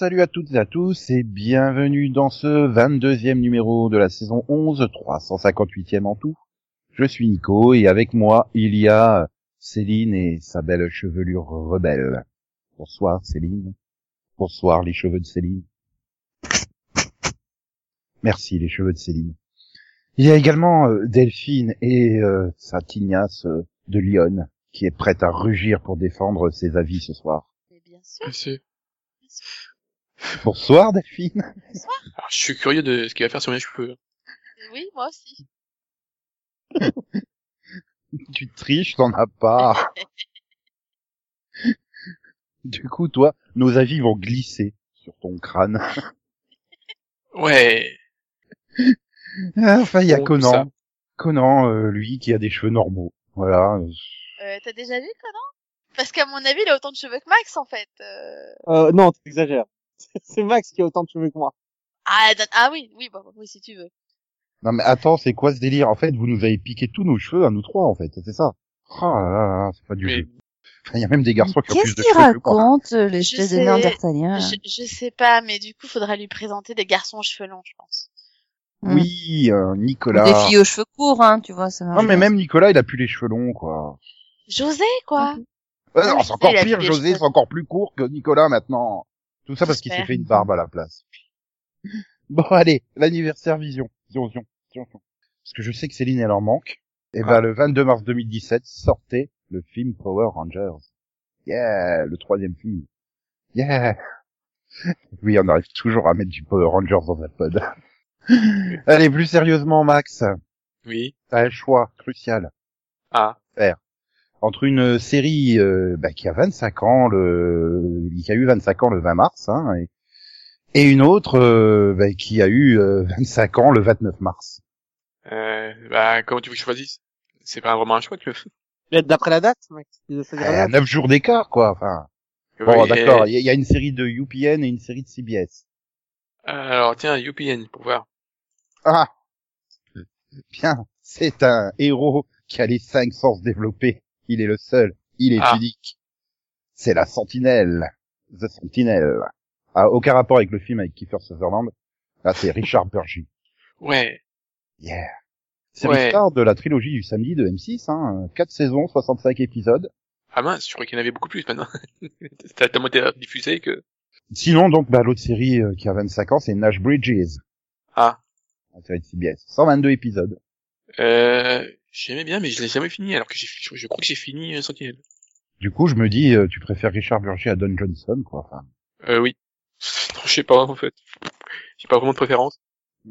Salut à toutes et à tous et bienvenue dans ce 22e numéro de la saison 11, 358e en tout. Je suis Nico et avec moi il y a Céline et sa belle chevelure rebelle. Bonsoir Céline. Bonsoir les cheveux de Céline. Merci les cheveux de Céline. Il y a également euh, Delphine et euh, sa tignasse euh, de Lyon qui est prête à rugir pour défendre ses avis ce soir. Mais bien sûr. Merci. Bonsoir Delphine. Alors, je suis curieux de ce qu'il va faire sur mes cheveux. Oui, moi aussi. Tu triches, t'en as pas. du coup, toi, nos avis vont glisser sur ton crâne. Ouais. enfin, il y a Bon, Conan. Conan, euh, lui, qui a des cheveux normaux. Voilà. Euh, T'as déjà vu Conan? Parce qu'à mon avis, il a autant de cheveux que Max, en fait. Euh... Euh, non, t'exagères. C'est Max qui a autant de cheveux que moi. Ah, ah oui, oui, bah, oui, si tu veux. Non mais attends, c'est quoi ce délire? En fait, vous nous avez piqué tous nos cheveux à nous trois, en fait. C'est ça? Oh là là là, c'est pas du Mais jeu. Enfin, il y a même des garçons qui ont plus Qu'est-ce de qu'il cheveux que moi. raconte, euh, Je l'espèce de sais. néandertalien Je, je sais pas, mais du coup, faudra lui présenter des garçons aux cheveux longs, je pense. Hmm. Oui, euh, Ou Nicolas. Des filles aux cheveux courts, hein, tu vois, ça Non mais même Nicolas, il a plus les cheveux longs, quoi. José, quoi. Ouais, non, c'est encore pire, les José, cheveux. c'est encore plus court que Nicolas maintenant. Tout ça parce qu'il s'est fait une barbe à la place. Bon, allez, l'anniversaire Vision. Vision, Vision. Parce que je sais que Céline, elle en manque. Et ben, Ah. le 22 mars 2017, sortait le film Power Rangers. Yeah, le troisième film. Yeah. Oui, on arrive toujours à mettre du Power Rangers dans un pod. allez, plus sérieusement, Max, oui. t'as un choix crucial Ah. Entre une série euh, bah, qui a 25 ans, le, qui a eu 25 ans le 20 mars, hein, et, et une autre euh, bah, qui a eu euh, 25 ans le 29 mars. Euh, bah, comment tu veux que je choisisse? C'est pas vraiment un choix, Mais D'après la date, Max. tu dois choisir la À date. 9 jours d'écart, quoi. Enfin, bon, d'accord. et- Il y, a- il y a une série de UPN et une série de CBS. Alors, tiens, UPN, pour voir. Ah, bien. C'est un héros qui a les cinq sens développés. Il est le seul. Il est Ah. unique. C'est la Sentinelle. The Sentinel. Ah, aucun rapport avec le film avec Kiefer Sutherland. Là, c'est Richard Burgi. Ouais. Yeah. Série Ouais. star de la trilogie du samedi de M6, hein. 4 saisons, 65 épisodes. Ah mince, je croyais qu'il y en avait beaucoup plus maintenant. T'as tellement été diffusé que... Sinon, donc, bah, l'autre série euh, qui a 25 ans, c'est Nash Bridges. Ah. La série de CBS. 122 épisodes. Euh, j'aimais bien, mais je l'ai jamais fini, alors que j'ai, je, je crois que j'ai fini euh, Sentinelle. Du coup, je me dis, euh, tu préfères Richard Burgi à Don Johnson, quoi. Enfin, Euh, oui. Non, je sais pas, en fait. J'ai pas vraiment de préférence.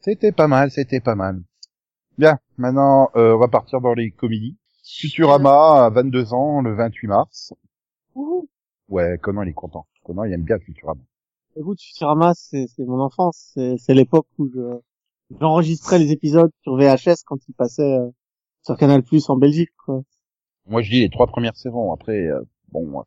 C'était pas mal, c'était pas mal. Bien, maintenant, euh, on va partir dans les comédies. Futurama à 22 ans, le 28 mars. Ouh. Ouais, Conan, il est content. Conan, il aime bien Futurama. Écoute, Futurama, c'est c'est mon enfance. C'est c'est l'époque où je j'enregistrais les épisodes sur VHS quand ils passaient euh, sur Canal Plus en Belgique. Quoi. Moi, je dis les trois premières saisons. Après, euh, bon, euh,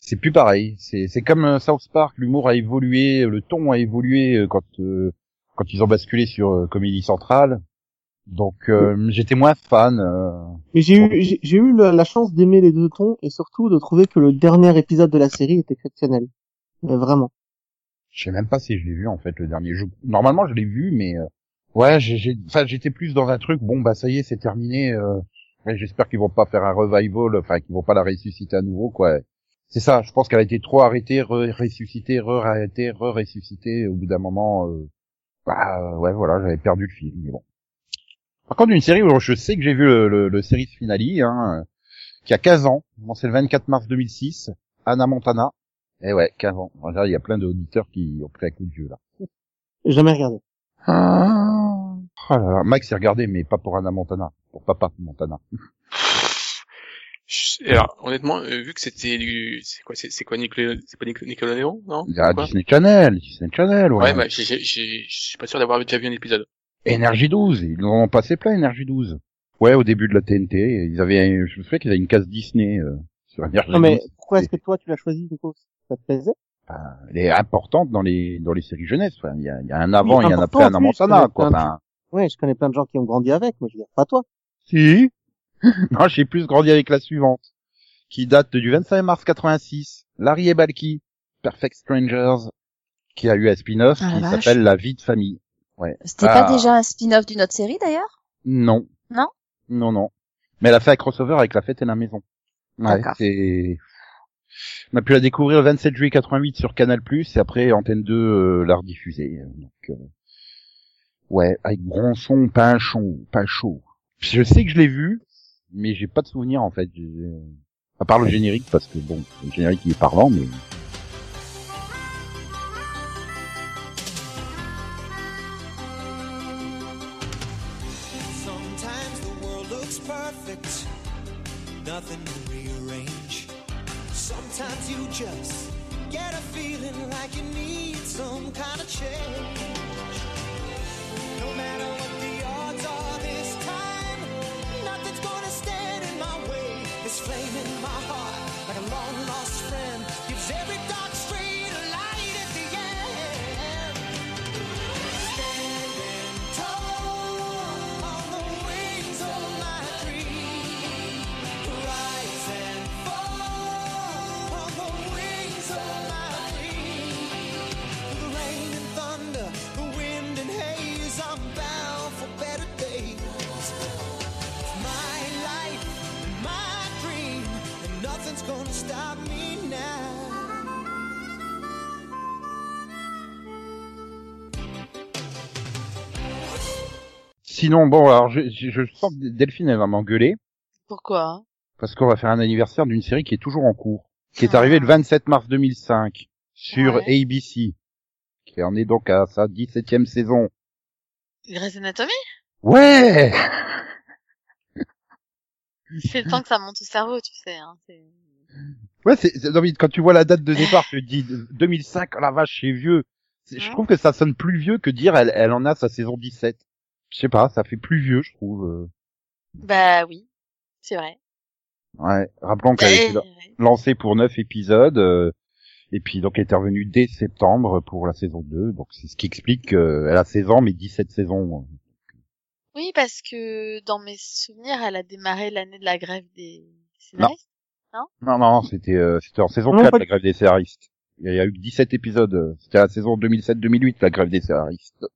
c'est plus pareil. C'est c'est comme euh, South Park. L'humour a évolué, le ton a évolué euh, quand euh, quand ils ont basculé sur Comédie Centrale. Donc, euh, j'étais moins fan. euh. Mais j'ai eu j'ai eu la, la chance d'aimer les deux tons et surtout de trouver que le dernier épisode de la série était exceptionnel. Mais vraiment. Je sais même pas si je l'ai vu en fait le dernier. Je... Normalement, je l'ai vu, mais euh, ouais, j'ai, enfin, j'étais plus dans un truc. Bon, bah ça y est, c'est terminé. euh, J'espère qu'ils vont pas faire un revival, enfin qu'ils vont pas la ressusciter à nouveau, quoi. C'est ça. Je pense qu'elle a été trop arrêtée, re- ressuscitée, re-arrêtée, re-ressuscitée. Au bout d'un moment, euh, bah ouais, voilà, j'avais perdu le fil. Mais bon. Par contre, une série où je sais que j'ai vu le, le, le series finale, hein, qui a 15 ans. Bon, c'est le 24 mars 2006. Anna Montana. Eh ouais, 15 ans. Regarde, il y a plein d'auditeurs qui ont pris un coup de vieux là. Jamais regardé. Ah. Oh là là, Max, il regardé, mais pas pour Anna Montana, pour Papa Montana. Alors, honnêtement, euh, vu que c'était du... C'est quoi, c'est, c'est quoi Nicolas... C'est pas Néron, non? Il y a Quoi? Disney Channel, Disney Channel, ouais. Ouais, bah, j'ai, j'ai, j'ai- je suis pas sûr d'avoir déjà vu un épisode. Énergie 12, ils en ont passé plein, Énergie 12. Ouais, au début de la TNT, ils avaient, je me souviens qu'ils avaient une case Disney euh, sur Énergie Non mais 12. pourquoi est-ce que toi tu l'as choisi Nico Ça te plaisait? Enfin, elle est importante dans les dans les séries jeunesse. Il y a, il y a un avant, Oui, il y en a après Anna oui, Montana, quoi. Ouais, je connais plein de gens qui ont grandi avec, moi je veux dire pas toi. si. non, j'ai plus grandi avec la suivante. qui date du 25 mars 86. Larry et Balky, Perfect Strangers, qui a eu un spin-off Ah, qui s'appelle La vie de famille. Ouais. C'était Ah. pas déjà un spin-off d'une autre série d'ailleurs? Non. Non? Non, non. Mais elle a fait un crossover avec La fête et la maison. Ouais, D'accord. c'est... On a pu la découvrir le 27 juillet 88 sur Canal+, et après Antenne 2 euh, l'a rediffusée. Donc, euh, ouais, avec Bronson, Pinchon, Pinchot. Je sais que je l'ai vu, mais j'ai pas de souvenir en fait. J'ai- À part le générique, parce que bon, le générique il est parlant, mais... Sinon, bon, alors je, je, sens que Delphine elle va m'engueuler, Pourquoi? Parce qu'on va faire un anniversaire d'une série qui est toujours en cours, qui est Ah. arrivée le 27 mars 2005 sur Ouais. ABC, qui en est donc à sa 17e saison. Grey's Anatomy? Ouais C'est le temps que ça monte au cerveau, tu sais. Hein. Ouais, c'est, quand tu vois la date de départ, tu te dis 2005, oh la vache, c'est vieux. Je Hein? trouve que ça sonne plus vieux que dire elle, elle en a sa saison 17. Je sais pas, ça fait plus vieux, je trouve. euh. Bah oui, c'est vrai. Ouais, rappelons qu'elle a Eh, été ouais. lancée pour 9 épisodes, euh, et puis donc elle est revenue dès septembre pour la saison 2, donc c'est ce qui explique qu'elle a 16 ans mais 17 saisons. Oui, parce que dans mes souvenirs, elle a démarré l'année de la grève des scénaristes. Non, non, c'était euh, c'était en saison Non, 4 pas la grève des scénaristes. Il y a eu que 17 épisodes, euh, c'était la saison 2007-2008 la grève des scénaristes.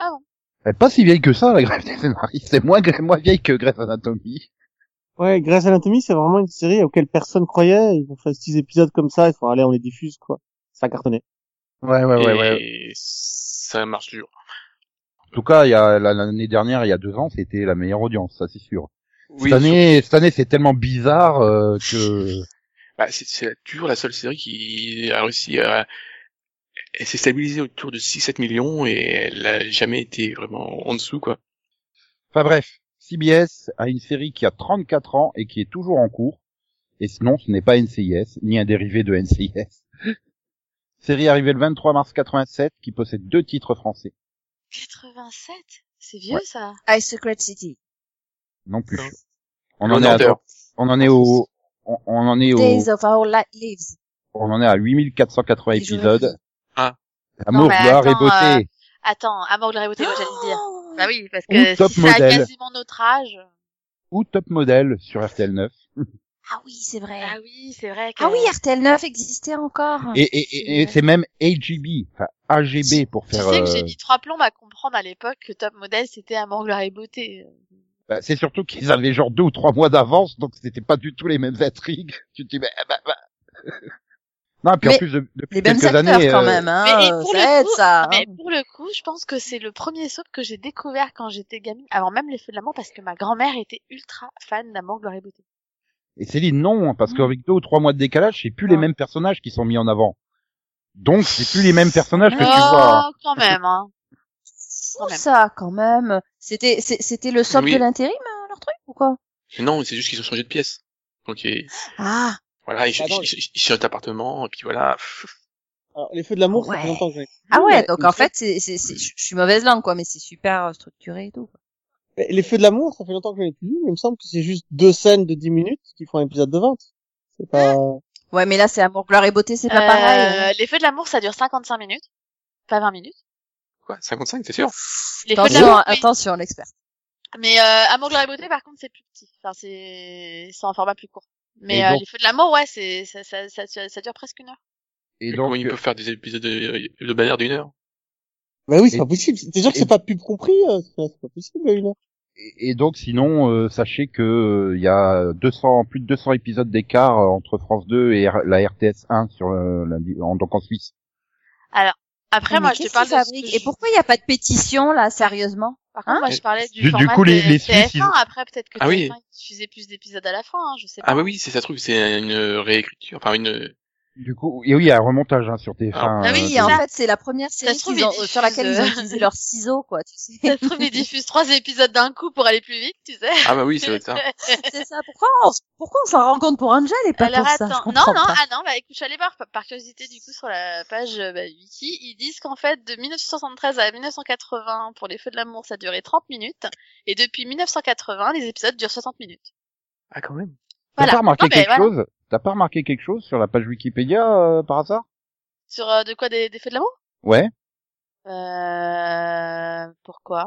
Ah bon? Elle est pas si vieille que ça la grève des scénaristes, c'est moins, moins vieille que Grey's Anatomy. Ouais, Grey's Anatomy, c'est vraiment une série auquel personne croyait. Ils ont fait six épisodes comme ça, il faut aller, on les diffuse, quoi. Ça a cartonné. Ouais, ouais, ouais, ouais. Et ça marche dur. En tout cas, il y a la- l'année dernière, il y a deux ans, c'était la meilleure audience, ça c'est sûr. Oui, cette année, cette année, c'est tellement bizarre euh, que Bah, c'est c'est toujours la seule série qui a réussi à... Elle s'est stabilisée autour de 6-7 millions et elle a jamais été vraiment en dessous, quoi. Enfin bref, CBS a une série qui a 34 ans et qui est toujours en cours. Et sinon, ce n'est pas NCIS, ni un dérivé de NCIS. série arrivée le 23 mars 87 qui possède deux titres français. 87 C'est vieux, Ouais. ça High Secret City. Non plus. Non. On en est à, on en est au, on, on en est au, Days of Our Li- Lives. on en est à 8480 Les jours et épisodes. Amour, mais gloire et attends, beauté. Attends, Amour, gloire et beauté, moi j'allais dire. Oh Bah oui, parce que top si ça a modèle. quasiment notre âge... Ou top modèle sur RTL 9. Ah oui, c'est vrai. Ah oui, c'est vrai que... Ah oui, RTL 9 existait encore. Et, et, et, et c'est même AGB, enfin AGB pour Tu faire. sais que euh, j'ai mis trois plombs à comprendre à l'époque que Top Model c'était Amour, gloire et beauté. Bah, c'est surtout qu'ils avaient genre deux ou trois mois d'avance, donc c'était pas du tout les mêmes intrigues. Tu te dis, bah, bah, bah. Non, puis en plus, de- depuis Les quelques acteurs années, quand euh, même, hein. Mais et pour ça le aide, coup, ça. non, mais hein. pour le coup, je pense que c'est le premier soap que j'ai découvert quand j'étais gamine, avant même les feux de l'amour, parce que ma grand-mère était ultra fan d'Amour, gloire et beauté. et Céline, non, parce Mm. qu'avec deux ou trois mois de décalage, c'est plus les mêmes personnages qui sont mis en avant. Donc, c'est plus les mêmes personnages que oh, tu vois. quand même, hein. Quand même. ça, quand même. C'était, c'était le soap Oui. de l'intérim, euh, leur truc, ou quoi? Non, c'est juste qu'ils ont changé de pièce. Ah. Voilà, ils, Attends. ils, ils, d'appartement, et puis voilà. Alors, les feux de l'amour, ça Ouais. fait longtemps que j'ai. Ah ouais, donc en fait, c'est, c'est, c'est, je suis mauvaise langue, quoi, mais c'est super euh, structuré et tout. quoi. Les feux de l'amour, ça fait longtemps que je l'ai plus vu, mais il me semble que c'est juste deux scènes de 10 minutes qui font un épisode de 20. C'est pas... Ouais, mais là, c'est amour, gloire et beauté, c'est pas Euh, pareil. hein. Les feux de l'amour, ça dure 55 minutes. Pas 20 minutes. Quoi, 55, c'est sûr Les feux de Attention, l'amour, oui. attention, l'expert. Mais euh, Amour, gloire et beauté, par contre, c'est plus petit. Enfin, c'est c'est en format plus court. Mais Et euh, donc- les feux de l'amour, ouais, c'est ça, ça, ça, ça, ça dure presque une heure. Et donc, Comment ils peuvent faire des épisodes de, de bannière d'une heure? Bah oui, c'est Et- pas possible. T'es sûr que et- c'est pas pub compris euh, C'est pas possible, une heure. et et donc sinon, euh, sachez que euh, il y a 200, plus de 200 épisodes d'écart euh, entre France 2 et R- la RTS 1 sur le, la, en, donc en Suisse. Après, Mais moi, je te parle de Et pourquoi il n'y a pas de pétition, là, sérieusement? Par contre, Hein moi, je parlais du, Du- du format coup, les- les Suisses, TF1. ils- Après, peut-être que Ah oui. TF1 ils diffusait plus d'épisodes à la fin, hein, je sais pas. Ah bah oui, c'est ça truc, c'est une réécriture, enfin une... Du coup, et oui, il y a un remontage hein, sur TF1. Ah, Ah oui, euh, c'est en ça. fait, c'est la première Ça série trouve, ont- ils sur laquelle ils ont utilisé leurs ciseaux, quoi, tu sais. Ça se trouve, ils diffusent trois épisodes d'un coup pour aller plus vite, tu sais. Ah bah oui, ça être ça. c'est ça. Pourquoi on, pourquoi on s'en rend compte pour Angel et pas Alors pour ça? attends, Je non, non, pas. ah non, bah écoute, je suis allée voir par, curiosité du coup sur la page euh, bah, wiki, ils disent qu'en fait de 1973 à 1980 pour les Feux de l'amour ça durait 30 minutes et depuis 1980 les épisodes durent 60 minutes. Ah quand même. T'as Voilà. pas remarqué Non, quelque voilà. chose? T'as pas remarqué quelque chose sur la page Wikipédia euh, par hasard? Sur euh, de quoi des, des Feux de l'amour Ouais. Euh pourquoi?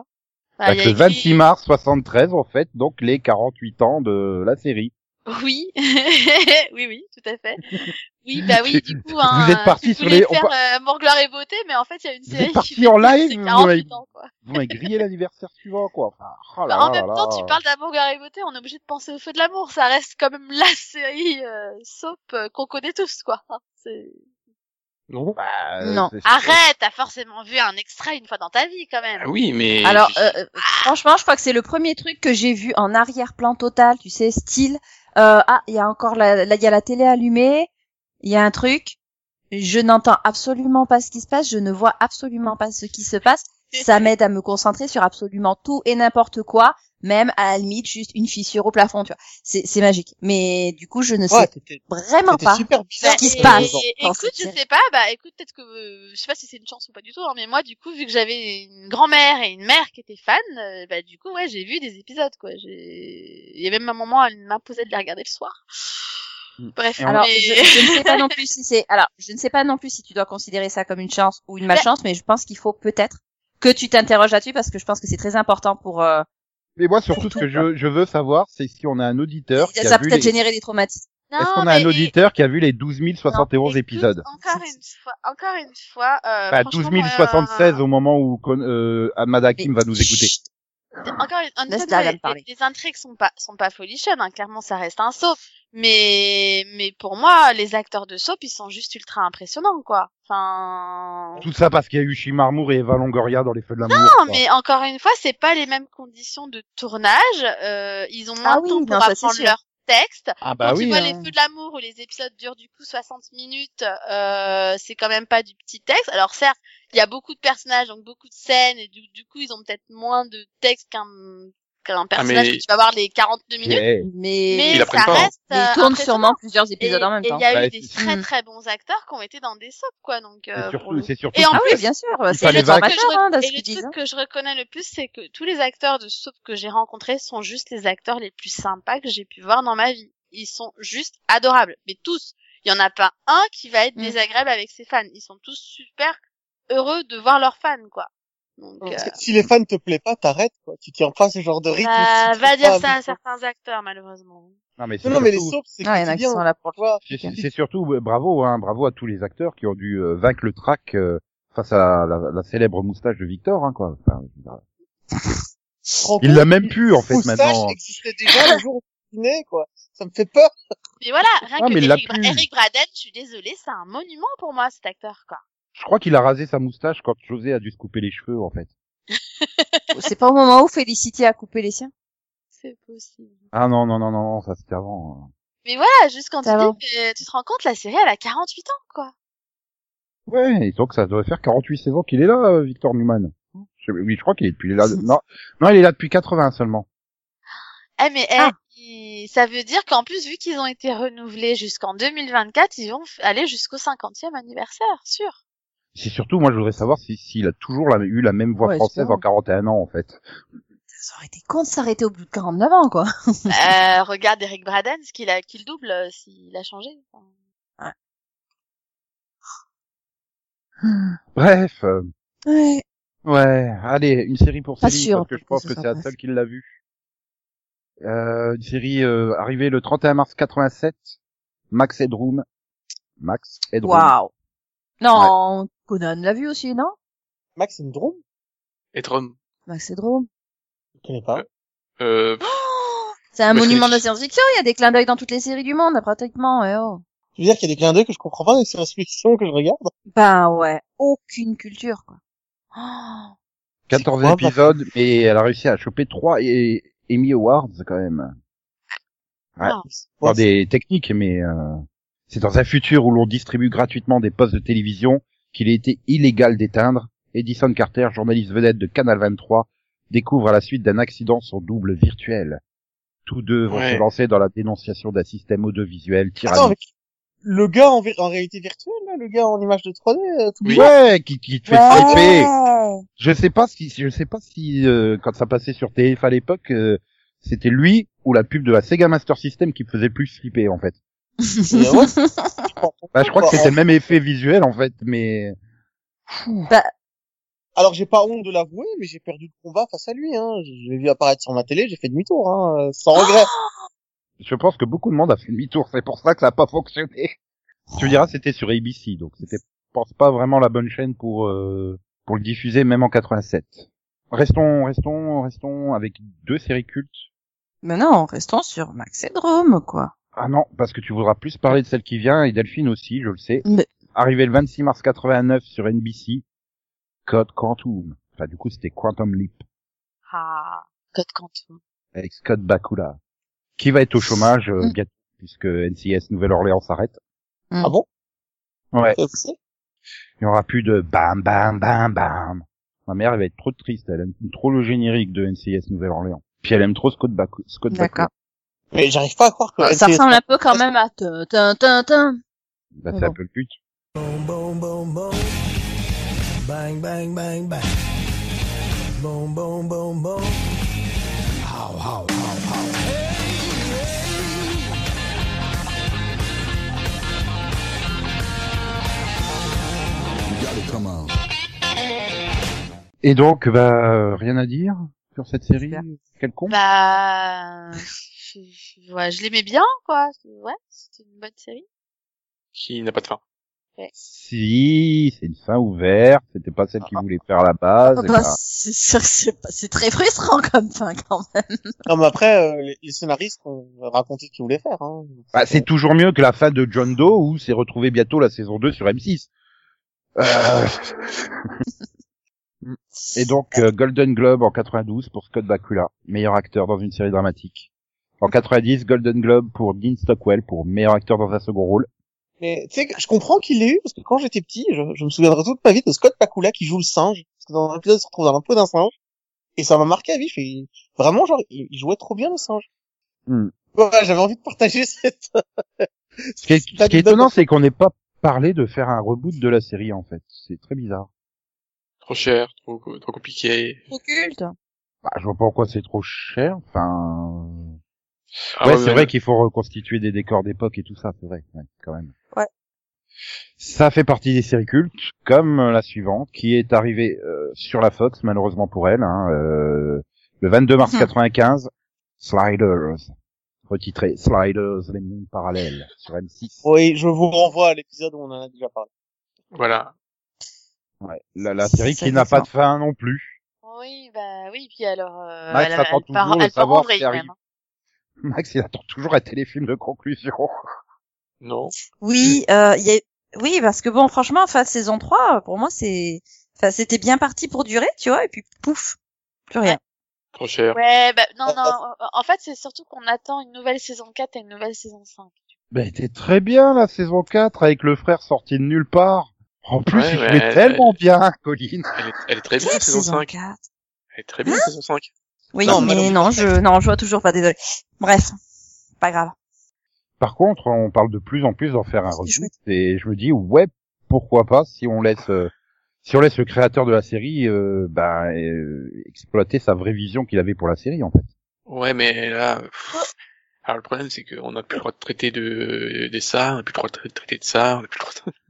Bah, Bah, y a que écrit- 26 mars 73 en fait, donc les 48 ans de la série. Oui, oui, oui, tout à fait. Oui, bah oui, du coup, hein, Vous êtes parti tu sur voulais les- on faire euh, Amour, gloire et beauté, mais en fait, il y a une Vous série êtes qui en live, vous 48 m'avez- ans, quoi. Vous m'avez grillé l'anniversaire suivant quoi. Enfin, oh là Bah, en là même là temps, là. tu parles d'amour, gloire et beauté, on est obligé de penser au feu de l'amour. Ça reste quand même la série euh, soap euh, qu'on connaît tous, quoi. Hein, c'est- Non Bah, Non. Arrête, t'as forcément vu un extrait une fois dans ta vie, quand même. Ah oui, mais... Alors, euh, euh, franchement, je crois que c'est le premier truc que j'ai vu en arrière-plan total, tu sais, style. Euh, ah, il y a encore la, y a la télé allumée, il y a un truc. Je n'entends absolument pas ce qui se passe, je ne vois absolument pas ce qui se passe. Ça m'aide à me concentrer sur absolument tout et n'importe quoi, même à la limite juste une fissure au plafond, tu vois. C'est c'est magique. Mais du coup, je ne sais Ouais, vraiment pas. super bizarre. ce qui se passe et- dans écoute, je sais pas, bah écoute, peut-être que euh, je sais pas si c'est une chance ou pas du tout, hein, mais moi du coup, vu que j'avais une grand-mère et une mère qui étaient fans, euh, bah du coup, ouais, j'ai vu des épisodes quoi. J'ai, il y avait même un moment, elle m'imposait de les regarder le soir. Mm. Bref, Alors, mais- je, je ne sais pas non plus si c'est. Alors, je ne sais pas non plus si tu dois considérer ça comme une chance ou une malchance, mais je pense qu'il faut peut-être que tu t'interroges là-dessus parce que je pense que c'est très important pour. Euh, Mais moi surtout ce que je, je veux savoir, c'est si on a un auditeur qui ça a peut-être les... générer des traumatismes. Est-ce qu'on a un auditeur qui a vu les 12 071 Écoute, épisodes Encore une fois, encore une fois, euh, Bah, franchement, 12 076 au moment où euh, Mais- va nous écouter. Chut. Encore une, une fois, les, les intrigues sont pas sont pas folichonnes, hein, clairement ça reste un soap. Mais mais pour moi, les acteurs de soap, ils sont juste ultra impressionnants, quoi. Enfin. Tout ça parce qu'il y a eu Shimarmour et Eva Longoria dans les feux de l'amour. Non, quoi. mais encore une fois, c'est pas les mêmes conditions de tournage. Euh, ils ont moins Ah de oui, temps non, pour c'est apprendre leur texte. Ah bah Quand oui. tu vois hein. les feux de l'amour où les épisodes durent du coup 60 minutes, euh, c'est quand même pas du petit texte. Alors certes, il y a beaucoup de personnages, donc beaucoup de scènes, et du, du coup ils ont peut-être moins de texte qu'un qu'un personnage mais- que tu vas voir les 42 minutes. Yeah. Mais, Mais Ils ça pas, hein. reste mais euh, ils tournent sûrement plusieurs Et épisodes en même et temps. il y a Bah, eu des très très bons acteurs qui ont été dans des soaps, quoi. Donc, C'est euh, surtout, le- c'est surtout. Et en Ah plus, oui, bien sûr, c'est le vague- formateur hein, de ce et le disent. truc que je reconnais le plus, c'est que tous les acteurs de soap que j'ai rencontrés sont juste les acteurs les plus sympas que j'ai pu voir dans ma vie. Ils sont juste adorables, mais tous. Il y en a pas un qui va être Mm. désagréable avec ses fans. Ils sont tous super heureux de voir leurs fans, quoi. Donc, euh, Si les fans te plaît pas, t'arrêtes, quoi. Tu tiens pas ce genre de rythme. bah, si va dire pas ça à certains acteurs, malheureusement. Non mais c'est Non, non, mais les surtout- soaps, c'est Ouais, il y en a qui quotidien. sont là pour le Toi, C'est surtout bravo, hein, bravo à tous les acteurs qui ont dû euh, vaincre le trac euh, face à la, la célèbre moustache de Victor, hein, quoi. Enfin, il l'a même plus en fait Moustache maintenant. existait déjà le jour où quoi. Ça me fait peur. Mais voilà, rien Ah, que mais il l'a Eric. Eric Braden, je suis désolée, c'est un monument pour moi, cet acteur, quoi. Je crois qu'il a rasé sa moustache quand José a dû se couper les cheveux en fait. C'est pas au moment où Félicité a coupé les siens? C'est possible. Ah non non non non, non ça c'était avant. hein. Mais voilà, juste quand tu dis, que tu te rends compte, la série, elle a 48 ans, quoi. Ouais, et donc ça devrait faire 48 saisons qu'il est là, euh, Victor Newman. Je- oui, je crois qu'il est depuis là. Non, non, il est là depuis 80 seulement. Eh mais eh, Ah. il- ça veut dire qu'en plus, vu qu'ils ont été renouvelés jusqu'en 2024, ils vont aller jusqu'au 50e anniversaire, sûr. C'est surtout, moi, je voudrais savoir si s'il a toujours la- eu la même voix Ouais, française en 41 ans, en fait. Ça aurait été con de s'arrêter au bout de 49 ans, quoi. euh, regarde Eric Braden, ce qu'il a, qu'il double, euh, s'il a changé. Enfin, Bref, euh, Ouais. ouais, allez, une série pour Pas Céline, sûr, parce que je pense que c'est la seule qui l'a vu. Euh, une série euh, arrivée le 31 mars 87, Max Headroom. Max Headroom. Waouh. Non, Conan l'a vu aussi, non? Max Et Tron. Max Headroom. Je connais pas. Euh, C'est un Bah, je monument de la science-fiction, il y a des clins d'œil dans toutes les séries du monde, pratiquement, eh oh. Tu veux dire qu'il y a des clins d'œil que je comprends pas dans les science-fiction que je regarde? Ben ouais, aucune culture, quoi. Oh, 14 C'est quoi, épisodes, mais elle a réussi à choper 3 et Emmy Awards quand même. Ouais. Ah. Pas Ouais, des techniques, mais euh, c'est dans un futur où l'on distribue gratuitement des postes de télévision qu'il a été illégal d'éteindre. Edison Carter, journaliste vedette de Canal 23, découvre à la suite d'un accident son double virtuel. Tous deux vont Ouais. se lancer dans la dénonciation d'un système audiovisuel tyrannique. le gars en, réalité virtuelle, là, le gars en image de 3D, euh, tout Oui. Ouais, qui, qui te fait flipper. Je sais pas si, je sais pas si euh, quand ça passait sur TF à l'époque, euh, c'était lui ou la pub de la Sega Master System qui me faisait plus flipper en fait. Euh, ouais, Bah, je crois que pas. c'était le même effet visuel en fait, mais Bah, Alors j'ai pas honte de l'avouer, mais j'ai perdu le combat face à lui. Hein. Je l'ai vu apparaître sur ma télé, j'ai fait demi-tour, hein, euh, sans regret. je pense que beaucoup de monde a fait demi-tour. C'est pour ça que ça a pas fonctionné. Tu me diras, c'était sur ABC, donc c'était, je pense pas vraiment la bonne chaîne pour euh, pour le diffuser même en 87. Restons, restons, restons avec deux séries cultes. mais non, restons sur Max Headroom, quoi. Ah non, parce que tu voudras plus parler de celle qui vient et Delphine aussi, je le sais. Mais- Arrivé le 26 mars 89 sur NBC, Code Quantum. Enfin, du coup, c'était Quantum Leap Ah, Code Quantum. avec Scott Bakula, qui va être au chômage euh, Mm. bientôt, puisque NCS Nouvelle-Orléans s'arrête. Ah bon? Ouais, il y aura plus de bam bam bam bam. Ma mère, elle va être trop triste. Elle aime trop le générique de NCS Nouvelle-Orléans. Puis elle aime trop Scott Bakula. D'accord. Mais j'arrive pas à croire que Ça NCS ressemble un peu quand même à tin, tin, tin, tin. Bah, c'est un bon. peu le but. Boom, boom, boom. Bang, bang, bang, bang. Boom, boom, boom, boom. How, how, how, how. You gotta come on. Et donc, bah, euh, rien à dire sur cette série quelconque? Bah, je, je- ouais, je l'aimais bien, quoi. Ouais, c'était une bonne série. qui n'a pas de fin. Si, c'est une fin ouverte, c'était pas celle qu'il voulait faire à la base. Bah, c'est sûr que c'est pas- c'est très frustrant comme fin, quand même. Non, mais après, euh, les, les scénaristes ont raconté ce qu'ils voulaient faire. Hein. bah, c'est toujours mieux que la fin de John Doe où c'est retrouvé bientôt la saison 2 sur M6. Euh, Et donc, euh, Golden Globe en 92 pour Scott Bakula, meilleur acteur dans une série dramatique. En 90, Golden Globe pour Dean Stockwell pour meilleur acteur dans un second rôle. Mais tu sais, je comprends qu'il l'ait eu, parce que quand j'étais petit, je, je me souviendrai toute ma vie de Scott Bakula qui joue le singe. Parce que dans un épisode, il se retrouve dans la peau d'un singe. Et ça m'a marqué à vie. Vraiment, genre, il, il jouait trop bien le singe. Hmm. Ouais, j'avais envie de partager cette... Ce qui est, ce qui est étonnant, c'est qu'on n'ait pas parlé de faire un reboot de la série, en fait. C'est très bizarre. Trop cher, trop, trop compliqué. Occulte. Bah, je vois pas pourquoi c'est trop cher. Enfin, Ah ouais, ouais, c'est vrai qu'il faut reconstituer des décors d'époque et tout ça, c'est vrai, ouais, quand même. Ouais. Ça fait partie des séries cultes, comme euh, la suivante, qui est arrivée euh, sur la Fox, malheureusement pour elle, hein, euh, le 22 mars Mhm. 95, Sliders, retitré Sliders, les mondes parallèles, sur M6. Oui, je vous renvoie à l'épisode où on en a déjà parlé. Voilà. Ouais. La, la série qui n'a pas de fin non plus. Oui, bah oui, puis alors, euh, Max elle, attend elle part, toujours savoir qui arrive. même. Max, il attend toujours un téléfilm de conclusion. Non. Oui, euh, y a... oui, parce que bon, franchement, enfin, saison 3, pour moi, c'est, enfin, c'était bien parti pour durer, tu vois, et puis pouf, plus rien. Trop cher. Ouais, bah non, non. En fait, c'est surtout qu'on attend une nouvelle saison 4 et une nouvelle saison 5. Ben, était très bien, la saison 4, avec le frère sorti de nulle part. En plus, Ouais, il ouais, jouait elle- tellement bien, Colline. Elle est, elle est très bien, Quelle saison 5. 4 Elle est très bien, saison 5. Oui, Non, mais non, je, non, je vois toujours pas, désolé. Bref, pas grave. Par contre, on parle de plus en plus d'en faire un reboot, chouette. et je me dis, ouais, pourquoi pas, si on laisse, euh, si on laisse le créateur de la série, euh, ben, euh, exploiter sa vraie vision qu'il avait pour la série, en fait. Ouais, mais là, pff, alors le problème c'est qu'on n'a plus le droit de traiter de, de ça, on n'a plus le droit de traiter de ça, on n'a plus le droit de...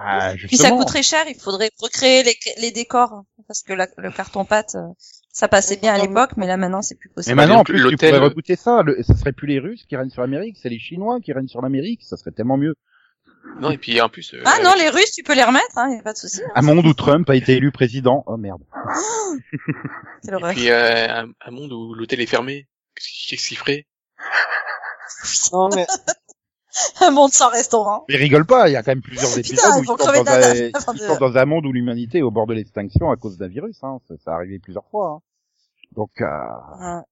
Ah, Puis ça justement. coûterait cher, il faudrait recréer les, les décors, parce que la- le carton pâte, euh, Ça passait bien à l'époque, mais là maintenant c'est plus Mais possible. maintenant, en plus, tu pourrais rebooter ça. Le, ça serait plus les Russes qui règnent sur l'Amérique, c'est les Chinois qui règnent sur l'Amérique. Ça serait tellement mieux. Non, et puis en plus. euh, Ah non, les Russes, tu peux les remettre, hein, y a pas de souci. hein. Un monde où Trump a été élu président. Oh merde. C'est Et puis euh, un, un monde où l'hôtel est fermé. Qu'est-ce qu'est-ce qu'il ferait? Non, mais Un monde sans restaurant. Mais rigole pas, il y a quand même plusieurs Putain, épisodes où ils sont, dans un, ils sont dans un monde où l'humanité est au bord de l'extinction à cause d'un virus. Hein. Ça, ça a arrivé plusieurs fois. hein. Donc, euh... Ouais.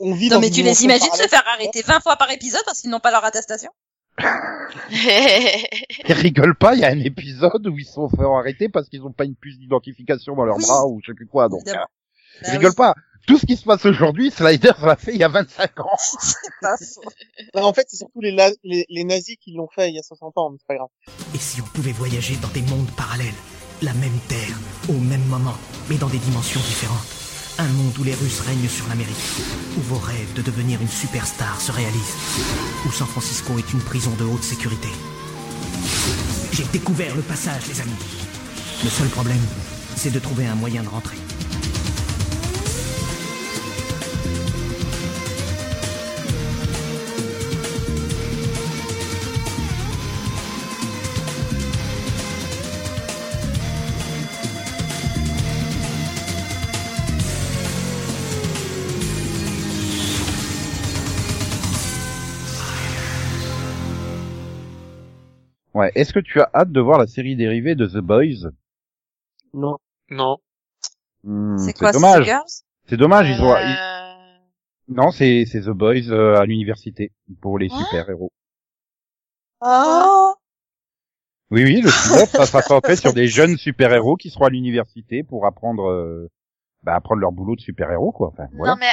on vit Non dans mais tu les imagines se faire arrêter 20 fois par épisode parce qu'ils n'ont pas leur attestation? Ils rigolent pas, il y a un épisode où ils se sont fait arrêter parce qu'ils ont pas une puce d'identification dans leur Oui. bras ou je sais plus quoi. Donc, euh, Bah rigole oui, pas. Tout ce qui se passe aujourd'hui, Slider l'a fait il y a 25 ans. c'est pas faux. Non, en fait, c'est surtout les, la- les, les nazis qui l'ont fait il y a 60 ans, mais c'est pas grave. Et si on pouvait voyager dans des mondes parallèles, la même Terre, au même moment, mais dans des dimensions différentes Un monde où les Russes règnent sur l'Amérique, où vos rêves de devenir une superstar se réalisent, où San Francisco est une prison de haute sécurité. J'ai découvert le passage, les amis. Le seul problème, c'est de trouver un moyen de rentrer. Ouais. Est-ce que tu as hâte de voir la série dérivée de The Boys? Non. Non. Hmm, C'est quoi, c'est dommage. The Girls C'est dommage. Ils ont. ils- Euh, Non, c'est c'est The Boys euh, à l'université pour les Hein super héros. Oh Oui, oui, le spin-off, ça sera centré sur des jeunes super-héros qui seront à l'université pour apprendre, euh, bah, apprendre leur boulot de super-héros, quoi. Enfin, voilà. Non mais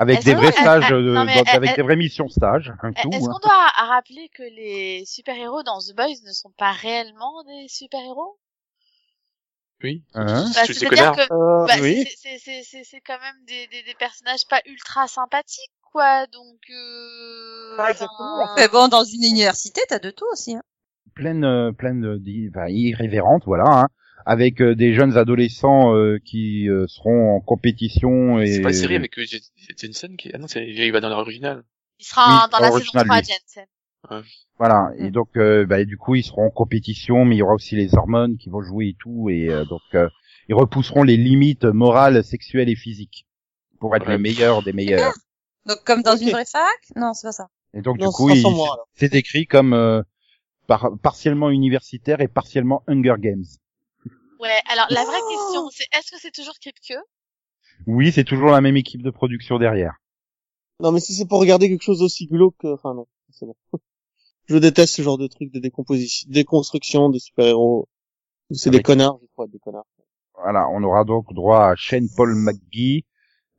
avec des vrais euh, stages, euh, de- non, mais, donc, euh, avec euh, des vraies missions stage, un tout. Est-ce hein. qu'on doit rappeler que les super-héros dans The Boys ne sont pas réellement des super-héros? Oui. Hein bah, C'est des C'est-à-dire que Euh, bah, oui. c'est- c'est- c'est c'est- c'est quand même des, des, des personnages pas ultra sympathiques, quoi. Donc, euh, Pas exactement, enfin, Mais bon, dans une université, t'as de tout aussi. Hein. pleine, euh, pleine, enfin, irrévérente, voilà, hein, avec euh, des jeunes adolescents euh, qui euh, seront en compétition et C'est pas une série avec Jen- Jensen qui. Ah non, c'est il va dans l'original. il sera Oui, en- dans la saison original, 3, lui. Jensen. Voilà, et donc euh, bah, du coup ils seront en compétition, mais il y aura aussi les hormones qui vont jouer et tout, et euh, donc euh, ils repousseront les limites morales, sexuelles et physiques pour être Ouais. le meilleur des meilleurs. Donc comme dans une vraie fac? Non, c'est pas ça. Et donc Non, du coup c'est écrit comme euh, par- partiellement universitaire et partiellement Hunger Games. Ouais. Alors la vraie Oh question, c'est est-ce que c'est toujours Kripke Oui, c'est toujours la même équipe de production derrière. Non, mais si c'est pour regarder quelque chose aussi glauque, que- enfin non, c'est bon. Je déteste ce genre de truc de décomposition, déconstruction de super-héros. C'est des Avec- connards, je crois, des connards. Voilà, on aura donc droit à Shane Paul McGee,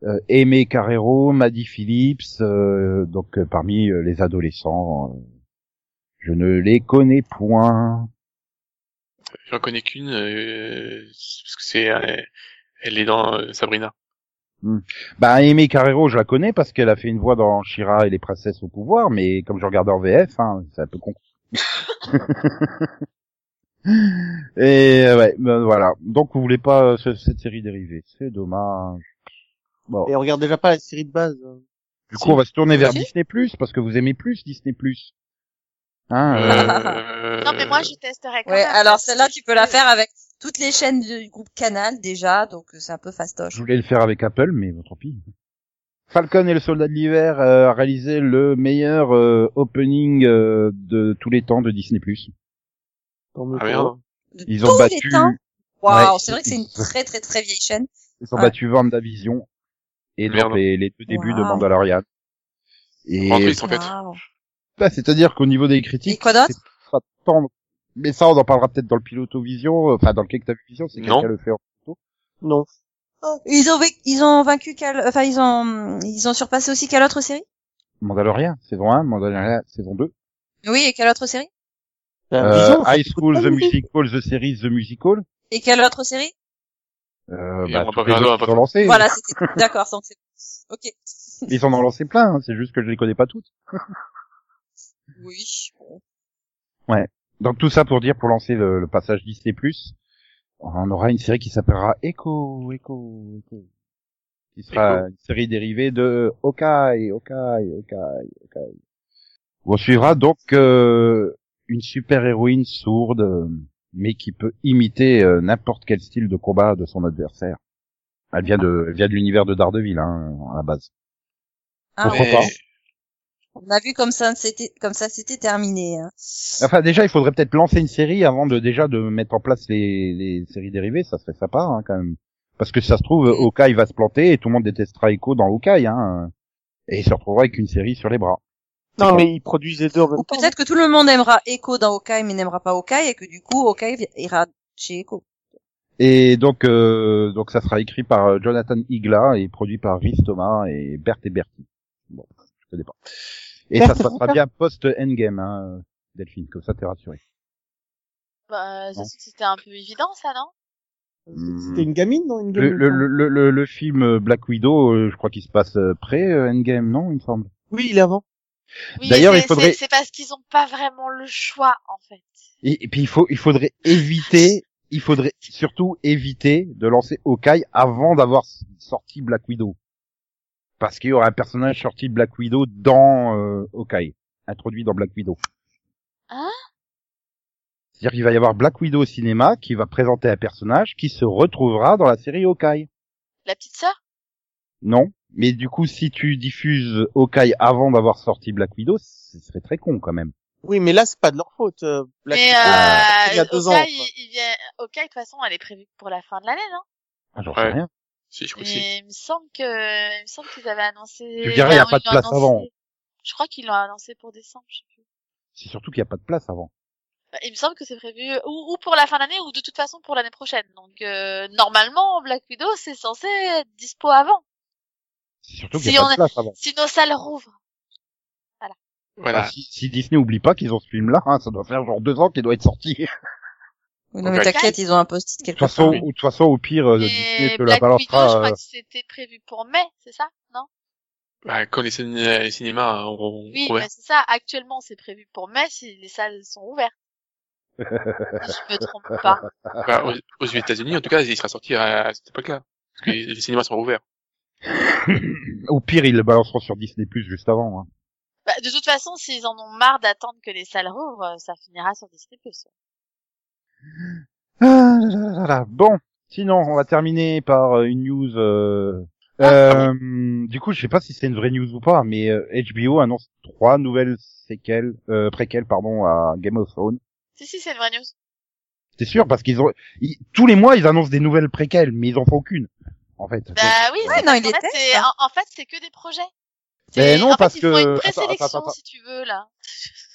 euh, Aimé Carrero, Maddie Phillips, euh, donc euh, parmi euh, les adolescents. euh, je ne les connais point. J'en connais qu'une euh, parce que c'est euh, elle est dans euh, Sabrina. Bah Aimé Carrero, je la connais parce qu'elle a fait une voix dans Shira et les princesses au pouvoir, mais comme je regardais en VF, hein, c'est un peu con. et euh, ouais, ben voilà. Donc vous voulez pas euh, ce- cette série dérivée, c'est dommage. Bon, Et on regarde déjà pas la série de base. hein. du coup on va se tourner vers. Disney Plus parce que vous aimez plus Disney Plus. Hein, euh. Non, mais moi je testerai quand Ouais, même. alors celle-là, tu peux la faire avec toutes les chaînes du groupe Canal déjà, donc euh, c'est un peu fastoche. Je voulais le faire avec Apple, mais bon, tant pis. Falcon et le soldat de l'hiver euh, a réalisé le meilleur euh, opening euh, de tous les temps de Disney+. Ah, Ils tous ont les battu, temps. Waouh, Ouais. c'est vrai que c'est une très très très vieille chaîne. ils ont Ouais. battu Vendavision et donc les, les deux débuts de Wow. Mandalorian. Et En triste, en fait. Bah, c'est-à-dire qu'au niveau des critiques, Et quoi d'autre c'est pas tant. Mais ça, on en parlera peut-être dans le piloto vision, euh, enfin dans le Cake Vision, c'est Non. quelqu'un le fait en photo. Non. Ils ont vaincu- ils ont vaincu quel enfin ils ont ils ont surpassé aussi quelle autre série? Mandalorian, saison 1, Mandalorian, saison 2. Oui, et quelle autre série? La Euh, High School The Musical, The Series The Musical. Et quelle autre série? Euh, Et bah, on va toutes pas les faire autres deux, on va qu'ils pas ont lancé. Voilà, c'était d'accord, donc c'est OK. Ils en ont lancé plein, hein, c'est juste que je les connais pas toutes. Oui. bon. Donc tout ça pour dire, pour lancer le, le passage Disney+, on aura une série qui s'appellera Echo, Echo, Echo. qui sera une série dérivée de Hawkeye, Hawkeye, Hawkeye, Hawkeye. On suivra donc euh, une super-héroïne sourde, mais qui peut imiter euh, n'importe quel style de combat de son adversaire. Elle vient de, elle vient de l'univers de Daredevil, hein, à la base. Ah, Pourquoi Mais- pas? On a vu comme ça, c'était comme ça, c'était terminé. hein. Enfin, déjà, il faudrait peut-être lancer une série avant de déjà de mettre en place les, les séries dérivées. Ça serait sympa, hein, quand même. Parce que si ça se trouve, Hawkeye va se planter et tout le monde détestera Echo dans Hawkeye, hein. Et il se retrouvera avec une série sur les bras. Non, mais ils produisent les deux en même Ou temps. peut-être que tout le monde aimera Echo dans Hawkeye, mais n'aimera pas Hawkeye, et que du coup Hawkeye ira chez Echo. Et donc, euh, donc ça sera écrit par euh, Jonathan Igla et produit par Rhys Thomas et Berthe et Bertie. Et ça se passera bien post-endgame, hein, Delphine, comme ça t'es rassuré. Bah, c'était un peu évident, ça, non? C'était une gamine, non? Une Le, gamine le, le, le, le- le film Black Widow, euh, je crois qu'il se passe euh, près euh, Endgame, non, il me semble? Oui, il est avant. Oui, D'ailleurs, il faudrait- c'est- parce qu'ils ont pas vraiment le choix, en fait. Et, et puis il faut, il faudrait éviter, il faudrait surtout éviter de lancer Hawkeye avant d'avoir sorti Black Widow, parce qu'il y aura un personnage sorti de Black Widow dans euh, Hawkeye, introduit dans Black Widow. Hein C'est-à-dire qu'il va y avoir Black Widow au cinéma qui va présenter un personnage qui se retrouvera dans la série Hawkeye. La petite sœur? Non, mais du coup si tu diffuses Hawkeye avant d'avoir sorti Black Widow, ce serait très con quand même. Oui, mais là, c'est pas de leur faute. euh, Black Mais Widow, euh, il y a deux ans. Il, il vient... Hawkeye, de toute façon, elle est prévue pour la fin de l'année, non? Ah, j'en Ouais. sais rien. Si, je crois que si. Et il me semble que, il me semble qu'ils avaient annoncé. Tu dirais, il y a pas de place avant. annoncé- Je crois qu'ils l'ont annoncé pour décembre, je sais plus. C'est surtout qu'il n'y a pas de place avant. Bah, Il me semble que c'est prévu ou, ou pour la fin d'année ou de toute façon pour l'année prochaine. Donc euh, normalement Black Widow c'est censé être dispo avant. C'est surtout Si qu'il n'y a pas de place avant. Si nos salles rouvrent. Voilà. Enfin, si, si Disney oublie pas qu'ils ont ce film-là, hein, ça doit faire genre deux ans qu'il doit être sorti. Oui, non, mais t'inquiète, ils ont un post-it quelque toute façon, part. ou de toute façon, au pire, euh, Disney te la Widow, je balancera. crois euh, que c'était prévu pour mai, c'est ça Non? Bah, quand les, ciné- les cinémas auront Oui, ouvert. mais c'est ça. Actuellement c'est prévu pour mai si les salles sont ouvertes. je me trompe pas. Bah, aux, aux États-Unis, en tout cas, il sera sorti à, à cette époque-là. Parce que les cinémas sont ouverts. Au pire, ils le balanceront sur Disney Plus juste avant. Hein. Bah, de toute façon, s'ils en ont marre d'attendre que les salles rouvrent, ça finira sur Disney+. Ah, là, là, là, là. Bon, sinon, on va terminer par euh, une news. Euh... euh, du coup, je sais pas si c'est une vraie news ou pas, mais euh, HBO annonce trois nouvelles séquelles, euh, préquelles, pardon, à Game of Thrones. Si, si, c'est une vraie news. C'est sûr, parce qu'ils ont ils- tous les mois ils annoncent des nouvelles préquelles, mais ils en font qu'une, en fait. Bah oui, Ouais, non, il fait, c'est- hein. en, en fait, c'est que des projets. Mais C'est- non, en parce fait, ils font une que- présélection, attends, attends, si tu veux, là.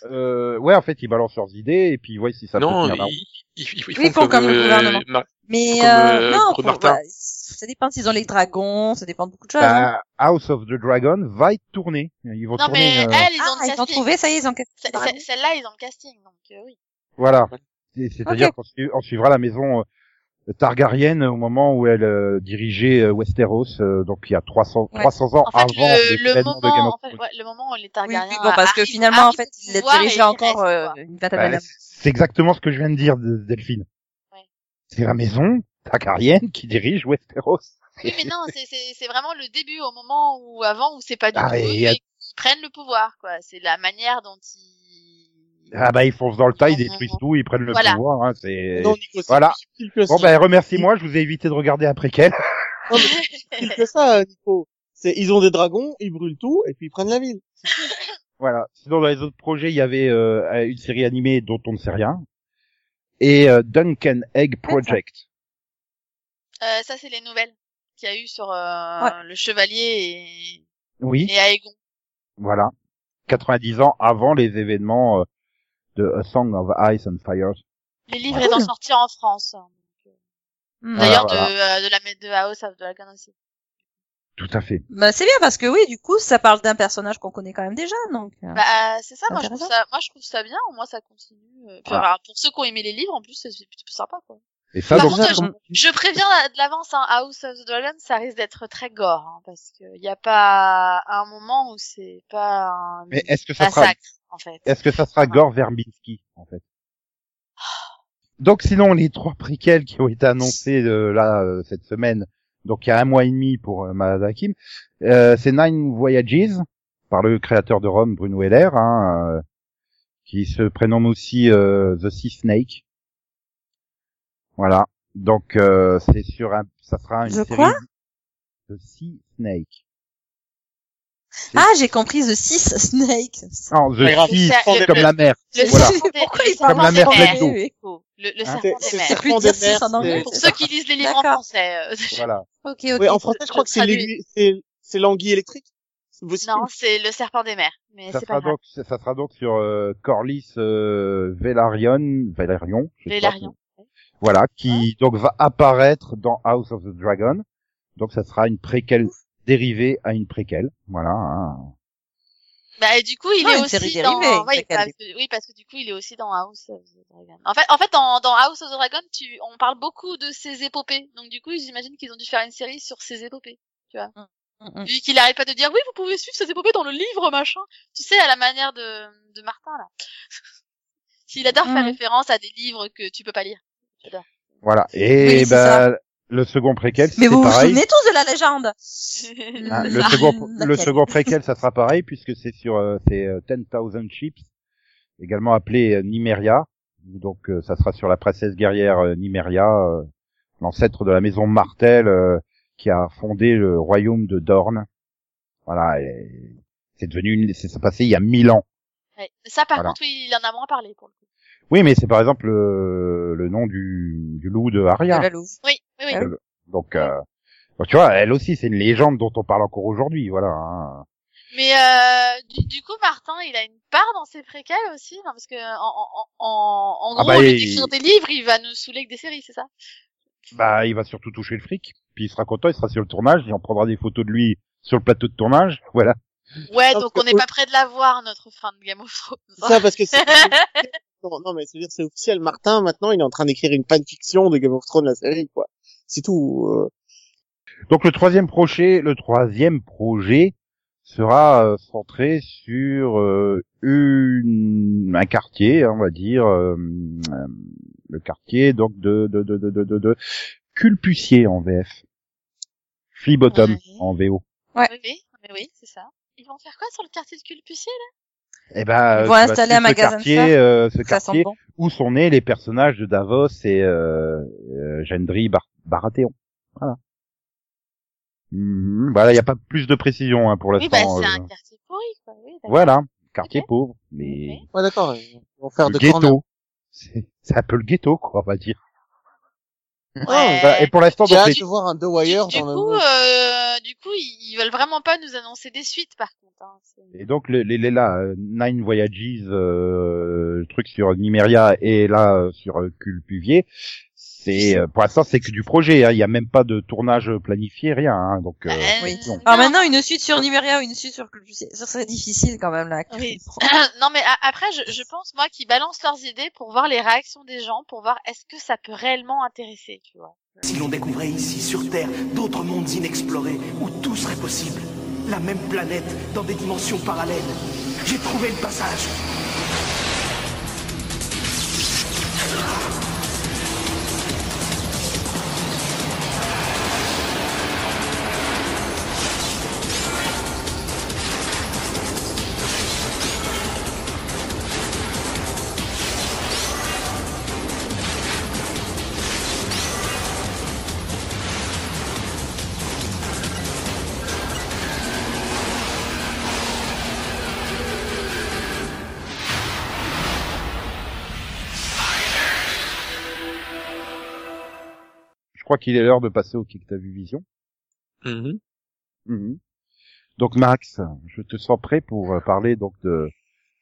Euh, ouais, en fait, ils balancent leurs idées et puis ouais, si ça non, peut tenir ils, ils, ils, ils Oui, ils font comme le euh, gouvernement. Mais Comme, euh, euh, non, bah, ça dépend s'ils ont les dragons, ça dépend de beaucoup de choses. hein. Bah, House of the Dragon va être tourné. Ils vont Non, tourner. mais euh, elles, ils ont Ah, ils ont casting. trouvé, ça y est, ils ont c'est- Celle-là, ils ont le casting, donc euh, oui. Voilà. C'est- C'est-à-dire qu'on su- on suivra la maison euh, Targaryen au moment où elle euh, dirigeait euh, Westeros, euh, donc il y a 300, Ouais. 300 ans En fait, avant le, les le de Game of en fait, Thrones. ouais, le moment où les Oui, Targaryens oui, bon, parce que finalement, en fait, au il les ils encore euh, une vingtaine Bah, c'est exactement ce que je viens de dire, de- Delphine. Ouais. C'est la maison Targaryen qui dirige Westeros. Oui, mais non, c'est- c'est c'est vraiment le début, au moment où, avant, où c'est pas du Ah, tout et eux, il y a- et qu'ils prennent le pouvoir, quoi. C'est la manière dont ils... Ah bah ils foncent dans le tas, ils détruisent tout, ils prennent le Voilà. pouvoir. Hein, c'est... Non, Nico, c'est Voilà. Bon ben remercie-moi, je vous ai évité de regarder après quel. Non, mais c'est ça, Nico. C'est, ils ont des dragons, ils brûlent tout, et puis ils prennent la ville. Voilà. Sinon dans les autres projets, il y avait euh, une série animée dont on ne sait rien. Et euh, Duncan Egg Project. Euh, ça, c'est les nouvelles qu'il y a eu sur euh, le chevalier et, Oui, et Aegon. voilà. 90 ans avant les événements euh, de A Song of Ice and Fire. Les livres Ah, étant cool. sortis en France. D'ailleurs, Voilà, de, euh, de la de House of Dragon aussi. Tout à fait. Bah, c'est bien parce que oui, du coup, ça parle d'un personnage qu'on connaît quand même déjà, donc. euh, Bah, c'est ça, moi je, trouve ça, moi je trouve ça bien, au moins ça continue. euh, puis, Ah. alors, pour ceux qui ont aimé les livres, en plus, c'est plutôt sympa, quoi. Et ça, Par donc, contre, comme- Je préviens de l'avance, hein, House of the Dragon, ça risque d'être très gore, hein, parce qu'il n'y a pas un moment où c'est pas un mais est-ce que ça sera massacre, en fait. Est-ce que ça sera Gore Verbinski, en fait? Donc sinon, les trois préquels qui ont été annoncés euh, là euh, cette semaine, Donc il y a un mois et demi pour euh, Malade Hakim. Euh, c'est Nine Voyages par le créateur de Rome, Bruno Heller, hein, euh, qui se prénomme aussi euh, The Sea Snake. Voilà. Donc euh, c'est sur un, ça sera une The série quoi? The Sea Snake. Ah, j'ai compris The Six Snake. Non, The le- comme la mer. Voilà. serpent des, Pourquoi le il parle Comme la mer des pleine mers. d'eau. Le, le Hein serpent des mers. Plus dire six en anglais. Pour ceux qui lisent les livres en français. euh, Voilà. Ok, ok. En français, je crois que c'est l'anguille électrique. Non, c'est le serpent des mers. Mais Ça c'est pas grave. donc, ça sera donc sur euh, Corlys euh, Velaryon, Velaryon, je sais pas. Vélarion. Voilà, qui donc va apparaître dans House of the Dragon. Donc ça sera une préquelle dérivée à une préquelle. Voilà. hein. Bah, et du coup, il Non, est aussi dans, dérivée, oui, parce que, oui, parce que du coup, il est aussi dans House of the Dragon. En fait, en fait, dans, dans House of the Dragon, tu, on parle beaucoup de ses épopées. Donc, du coup, j'imagine qu'ils ont dû faire une série sur ses épopées. Mm, mm. Vu qu'il arrête pas de dire, oui, vous pouvez suivre ses épopées dans le livre, machin. Tu sais, à la manière de, de Martin, là. S'il adore faire référence à des livres que tu peux pas lire. Voilà. Et Oui, c'est bah, le second préquel, Mais c'est vous vous pareil. souvenez tous de la légende Hein, le Ah, second, le second préquel, ça sera pareil puisque c'est sur euh, c'est euh, 10,000 Ships, également appelé euh, Nymeria. Donc euh, ça sera sur la princesse guerrière euh, Nymeria, euh, l'ancêtre de la maison Martel euh, qui a fondé le royaume de Dorne. Voilà, c'est devenu, une- c'est passé il y a mille ans. Ouais. Ça, par Voilà. contre, oui, il en a moins parlé, pour le coup. Oui, mais c'est par exemple le, le nom du, du loup de Arya. De la louve. Oui, oui, oui. Ah Euh, Donc, euh, donc, tu vois, elle aussi, c'est une légende dont on parle encore aujourd'hui, voilà. hein. Mais euh, du, du coup, Martin, il a une part dans ses préquels aussi, non Parce que en, en, en, en Ah gros, bah, au lieu il- d'écrire des livres, il va nous saouler avec des séries, c'est ça? Bah, il va surtout toucher le fric, puis il sera content, il sera sur le tournage, et on prendra des photos de lui sur le plateau de tournage, voilà. Ouais, Parce donc que on n'est pas près de la voir notre fin de Game of Thrones. C'est ça, parce que c'est, non, non, mais c'est-à-dire, c'est officiel. Martin, maintenant, il est en train d'écrire une fanfiction de Game of Thrones, la série, quoi. C'est tout. euh. Donc le troisième projet, le troisième projet sera euh, centré sur euh, une, un quartier, on va dire, le quartier donc de de de de de, de, Culpucier en VF, Flea Bottom Ouais. en VO. Ouais. Oui, oui, mais oui, c'est ça. Ils vont faire quoi sur le quartier de Culpucier là? Eh ben, Ils vont installer un ce magasin quartier, euh, ce Ça quartier sent bon. où sont nés les personnages de Davos et euh, euh, Gendry Bar Baratheon. Voilà. Mhm. Voilà, il n'y a pas plus de précision hein, pour Oui, bah l'instant. c'est euh, un quartier pourri, quoi. Oui. Voilà, quartier pauvre, mais. Ouais, d'accord. Vont faire le de ghetto. C'est c'est un peu le ghetto, quoi, on va dire. Ouais. Voilà, et pour l'instant, J'ai donc, les- voir un The Du, Wire du dans le coup, euh, du coup, ils, ils veulent vraiment pas nous annoncer des suites, par contre. Hein. Et donc les, les, les là, euh, Nine Voyages, euh, le truc sur Nymeria et là euh, sur euh, Culpuvier, c'est euh, pour l'instant c'est que du projet. hein. Il y a même pas de tournage planifié, rien. hein. donc euh, Euh, Oui. non. Alors maintenant, une suite sur Numéria ou une suite sur ça serait difficile quand même là. Oui. non, mais après, je, je pense moi qu'ils balancent leurs idées pour voir les réactions des gens, pour voir est-ce que ça peut réellement intéresser, tu vois. Si l'on découvrait ici sur Terre d'autres mondes inexplorés où tout serait possible, la même planète dans des dimensions parallèles, j'ai trouvé le passage. Crois qu'il est l'heure de passer au kick t'as vu vision. Mhm. Mhm. Donc Max, je te sens prêt pour euh, parler donc de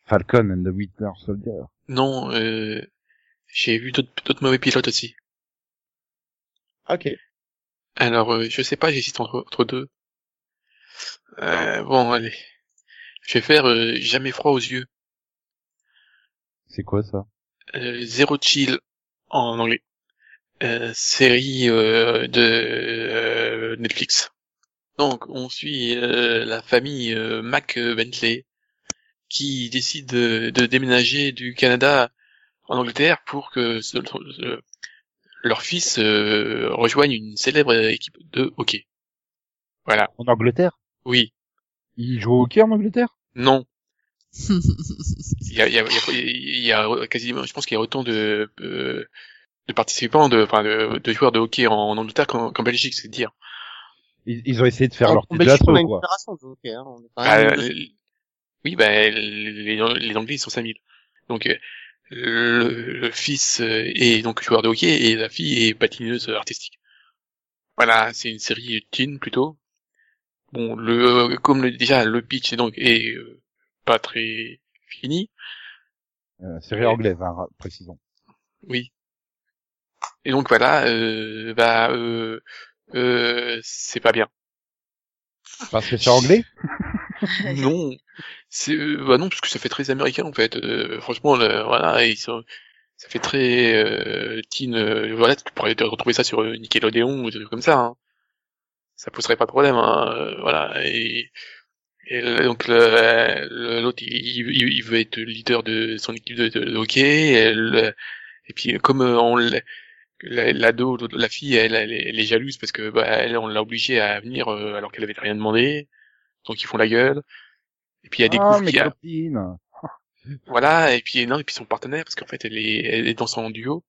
Falcon and the Winter Soldier. Non, euh, j'ai vu d'autres d'autres mauvais pilotes aussi. Ok. Alors, euh, je sais pas, j'hésite entre, entre deux. Euh, bon, allez. Je vais faire euh, jamais froid aux yeux. C'est quoi ça? Euh, Zero Chill en anglais. Euh, série euh, de euh, Netflix. Donc, on suit euh, la famille euh, Mac Bentley qui décide de, de déménager du Canada en Angleterre pour que ce- le, leurs fils euh, rejoignent une célèbre équipe de hockey. Voilà. En Angleterre? Oui. Il joue au hockey en Angleterre? Non. Il y a, il y a, il y a- il y a quasiment, je pense qu'il y a autant de, euh, de participants, de, enfin, de, de joueurs de hockey en, Angleterre qu'en qu'en Belgique, c'est dire. ils, ils ont essayé de faire En leur petit quoi. fédération de hockey, hein. On est quand Bah, euh, oui, bah, les, les Anglais, ils sont 5000. Donc, euh, le, le fils euh, est donc joueur de hockey et la fille est patineuse artistique. Voilà, c'est une série teen plutôt. Bon, le comme le, déjà le pitch est donc est euh, pas très fini. Euh, série anglaise, hein, précisons. Oui. Et donc voilà, euh, bah euh, euh, c'est pas bien. Parce que c'est anglais? Non, c'est euh, bah non parce que ça fait très américain en fait. Euh, franchement, le- voilà, ils sont, ça fait très euh, teen. euh, voilà, tu pourrais retrouver ça sur Nickelodeon ou des trucs comme ça. Hein. Ça poserait pas de problème. Hein, voilà. Et, donc l'autre, il, il, il veut être leader de son équipe de, de- de hockey. Et, le- et puis comme euh, on l'ado, la fille, elle, elle, est- elle est jalouse parce que bah, elle, on l'a obligée à venir euh, alors qu'elle avait rien demandé. Donc ils font la gueule. Et puis il y a des Oh, coups mes qui a, copines voilà, et puis non, et puis son partenaire, parce qu'en fait elle est, elle est dans son duo,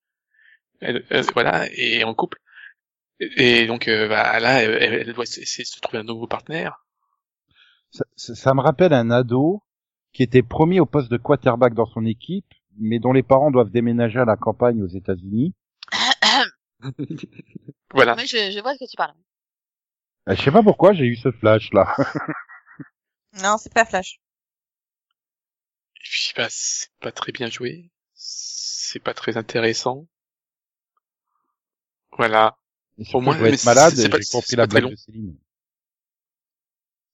elle, euh, voilà, et en couple. Et, et donc euh, bah, là, elle, elle doit essayer de se trouver un nouveau partenaire. ça, ça- ça me rappelle un ado qui était premier au poste de quarterback dans son équipe, mais dont les parents doivent déménager à la campagne aux États-Unis. Voilà. Oui, je, je vois de quoi tu parles. Euh, Je sais pas pourquoi j'ai eu ce flash là. Non, c'est pas Flash. Et puis bah, c'est pas très bien joué, c'est pas très intéressant. Voilà. Et surtout, moins, je mais être malade c'est et pas- j'ai c'est compris pas la très blague long. de Céline.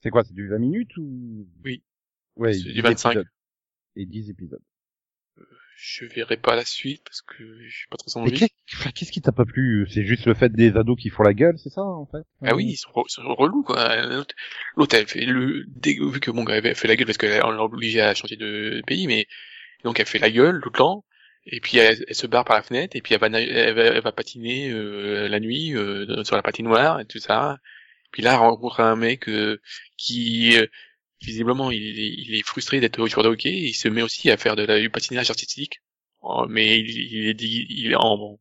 C'est quoi, c'est du 20 minutes ou Oui. Ouais, C'est du 10 25. épisodes. Et 10 épisodes. Je verrai pas la suite parce que j'ai pas trop Mais envie. qu'est-ce qui t'a pas plu? C'est juste le fait des ados qui font la gueule, c'est ça en fait? Ah oui, ils sont, re- ils sont relous quoi. L'autre, elle fait le vu que bon, elle fait la gueule parce qu'on l'a obligé à changer de pays, mais donc elle fait la gueule tout le temps. Et puis elle, elle se barre par la fenêtre et puis elle va, na- elle va, elle va patiner euh, la nuit euh, sur la patinoire et tout ça. Puis là, elle rencontre un mec euh, qui euh, visiblement il, est- il est frustré d'être joueur de hockey. Il se met aussi à faire de la, du patinage artistique, Oh, mais il, il est dit, il est en bon,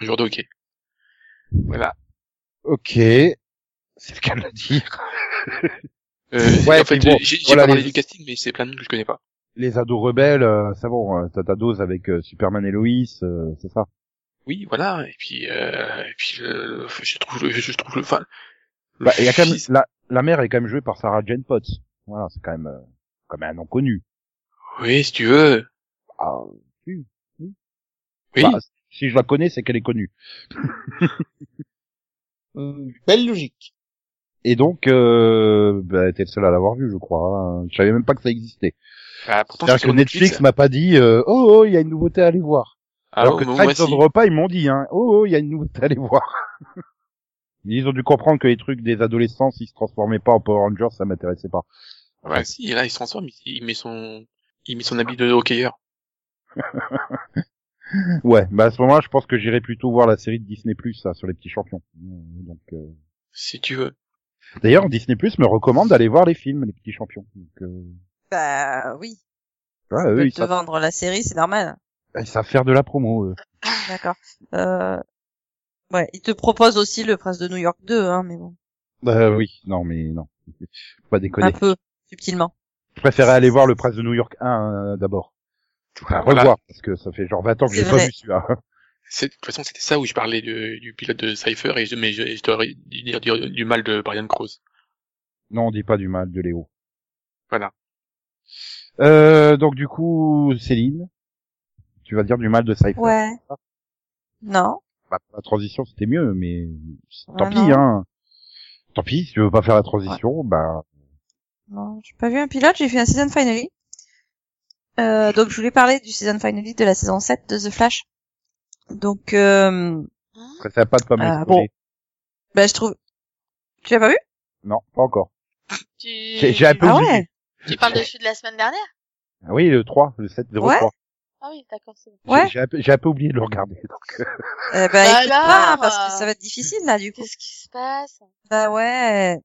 joueur de hockey. Voilà. Ok, c'est le cas de le dire. Euh, Ouais, en fait, bon, j'ai voilà, parlé les- du casting, mais c'est plein de noms que je connais pas. Les ados rebelles, euh, c'est bon, euh, t'as ta dose avec euh, Superman et Lois, euh, c'est ça. Oui, voilà. Et puis, euh, et puis, je trouve, le- je trouve, le- enfin, Bah, il y a quand même la, la mère est quand même jouée par Sarah Jane Potts. Voilà, c'est quand même euh, quand même un nom connu. Oui, si tu veux. Ah, oui. Oui. Bah, si je la connais, c'est qu'elle est connue. Hum, Belle logique. Et donc, euh, bah, t'es le seul à l'avoir vu, je crois. hein. Je savais même pas que ça existait. Bah, pourtant, c'est C'est-à-dire que Netflix m'a pas dit euh, oh oh il y a une nouveauté à aller voir. Ah, Alors oh, que Tribes si. Repas ils m'ont dit hein oh oh il y a une nouveauté à aller voir. Ils ont dû comprendre que les trucs des adolescents s'ils se transformaient pas en Power Rangers ça m'intéressait pas. Ouais, si, là, il se transforme, il, il met son, il met son habit de hockeyeur. Ouais, bah à ce moment-là je pense que j'irai plutôt voir la série de Disney Plus ça sur les petits champions. Donc euh, Si tu veux. d'ailleurs Disney Plus me recommande d'aller voir les films les petits champions. Donc euh... Bah oui. ouais, Ils eux, ils te savent, vendre la série, c'est normal. ils savent faire de la promo. eux. D'accord. Euh... Ouais, ils te proposent aussi le Prince de New York 2, hein, mais bon. Bah oui, non mais non. Faut pas déconner. Un peu, subtilement. Je préférais aller voir le Prince de New York 1 euh, d'abord. Enfin, Voilà. revoir parce que ça fait genre 20 ans que j'ai pas vu celui-là. C'est, de toute façon, c'était ça où je parlais de- du pilote de Cypher et je, mais je, je dois dire du, du mal de Brian Krause. Non, on dit pas du mal de Léo. Voilà. Euh, donc du coup, Céline, tu vas dire du mal de Cypher. Ouais. Non. Bah, la transition c'était mieux, mais tant Ouais, pis, non. hein. Tant pis, si tu veux pas faire la transition, bah Non, j'ai pas vu un pilote, j'ai fait un season finale. Euh, donc je voulais parler du season finale de la saison 7 de The Flash. Donc, euh, très sympa de pas Ah, m'exposer. bah je trouve... Tu l'as pas vu? Non, pas encore. Tu, J'ai j'ai un peu Ah vu. ouais? Tu parles de celui de la semaine dernière? Ah oui, le 3, le 7 03. Ouais. Ah oui, d'accord, c'est bon. Ouais. J'ai- J'ai un, peu- j'ai un peu oublié de le regarder. Donc, euh, Eh ben, Bah écoute alors, pas, parce que euh, ça va être difficile, là, du coup. Qu'est-ce qui se passe? Bah ouais.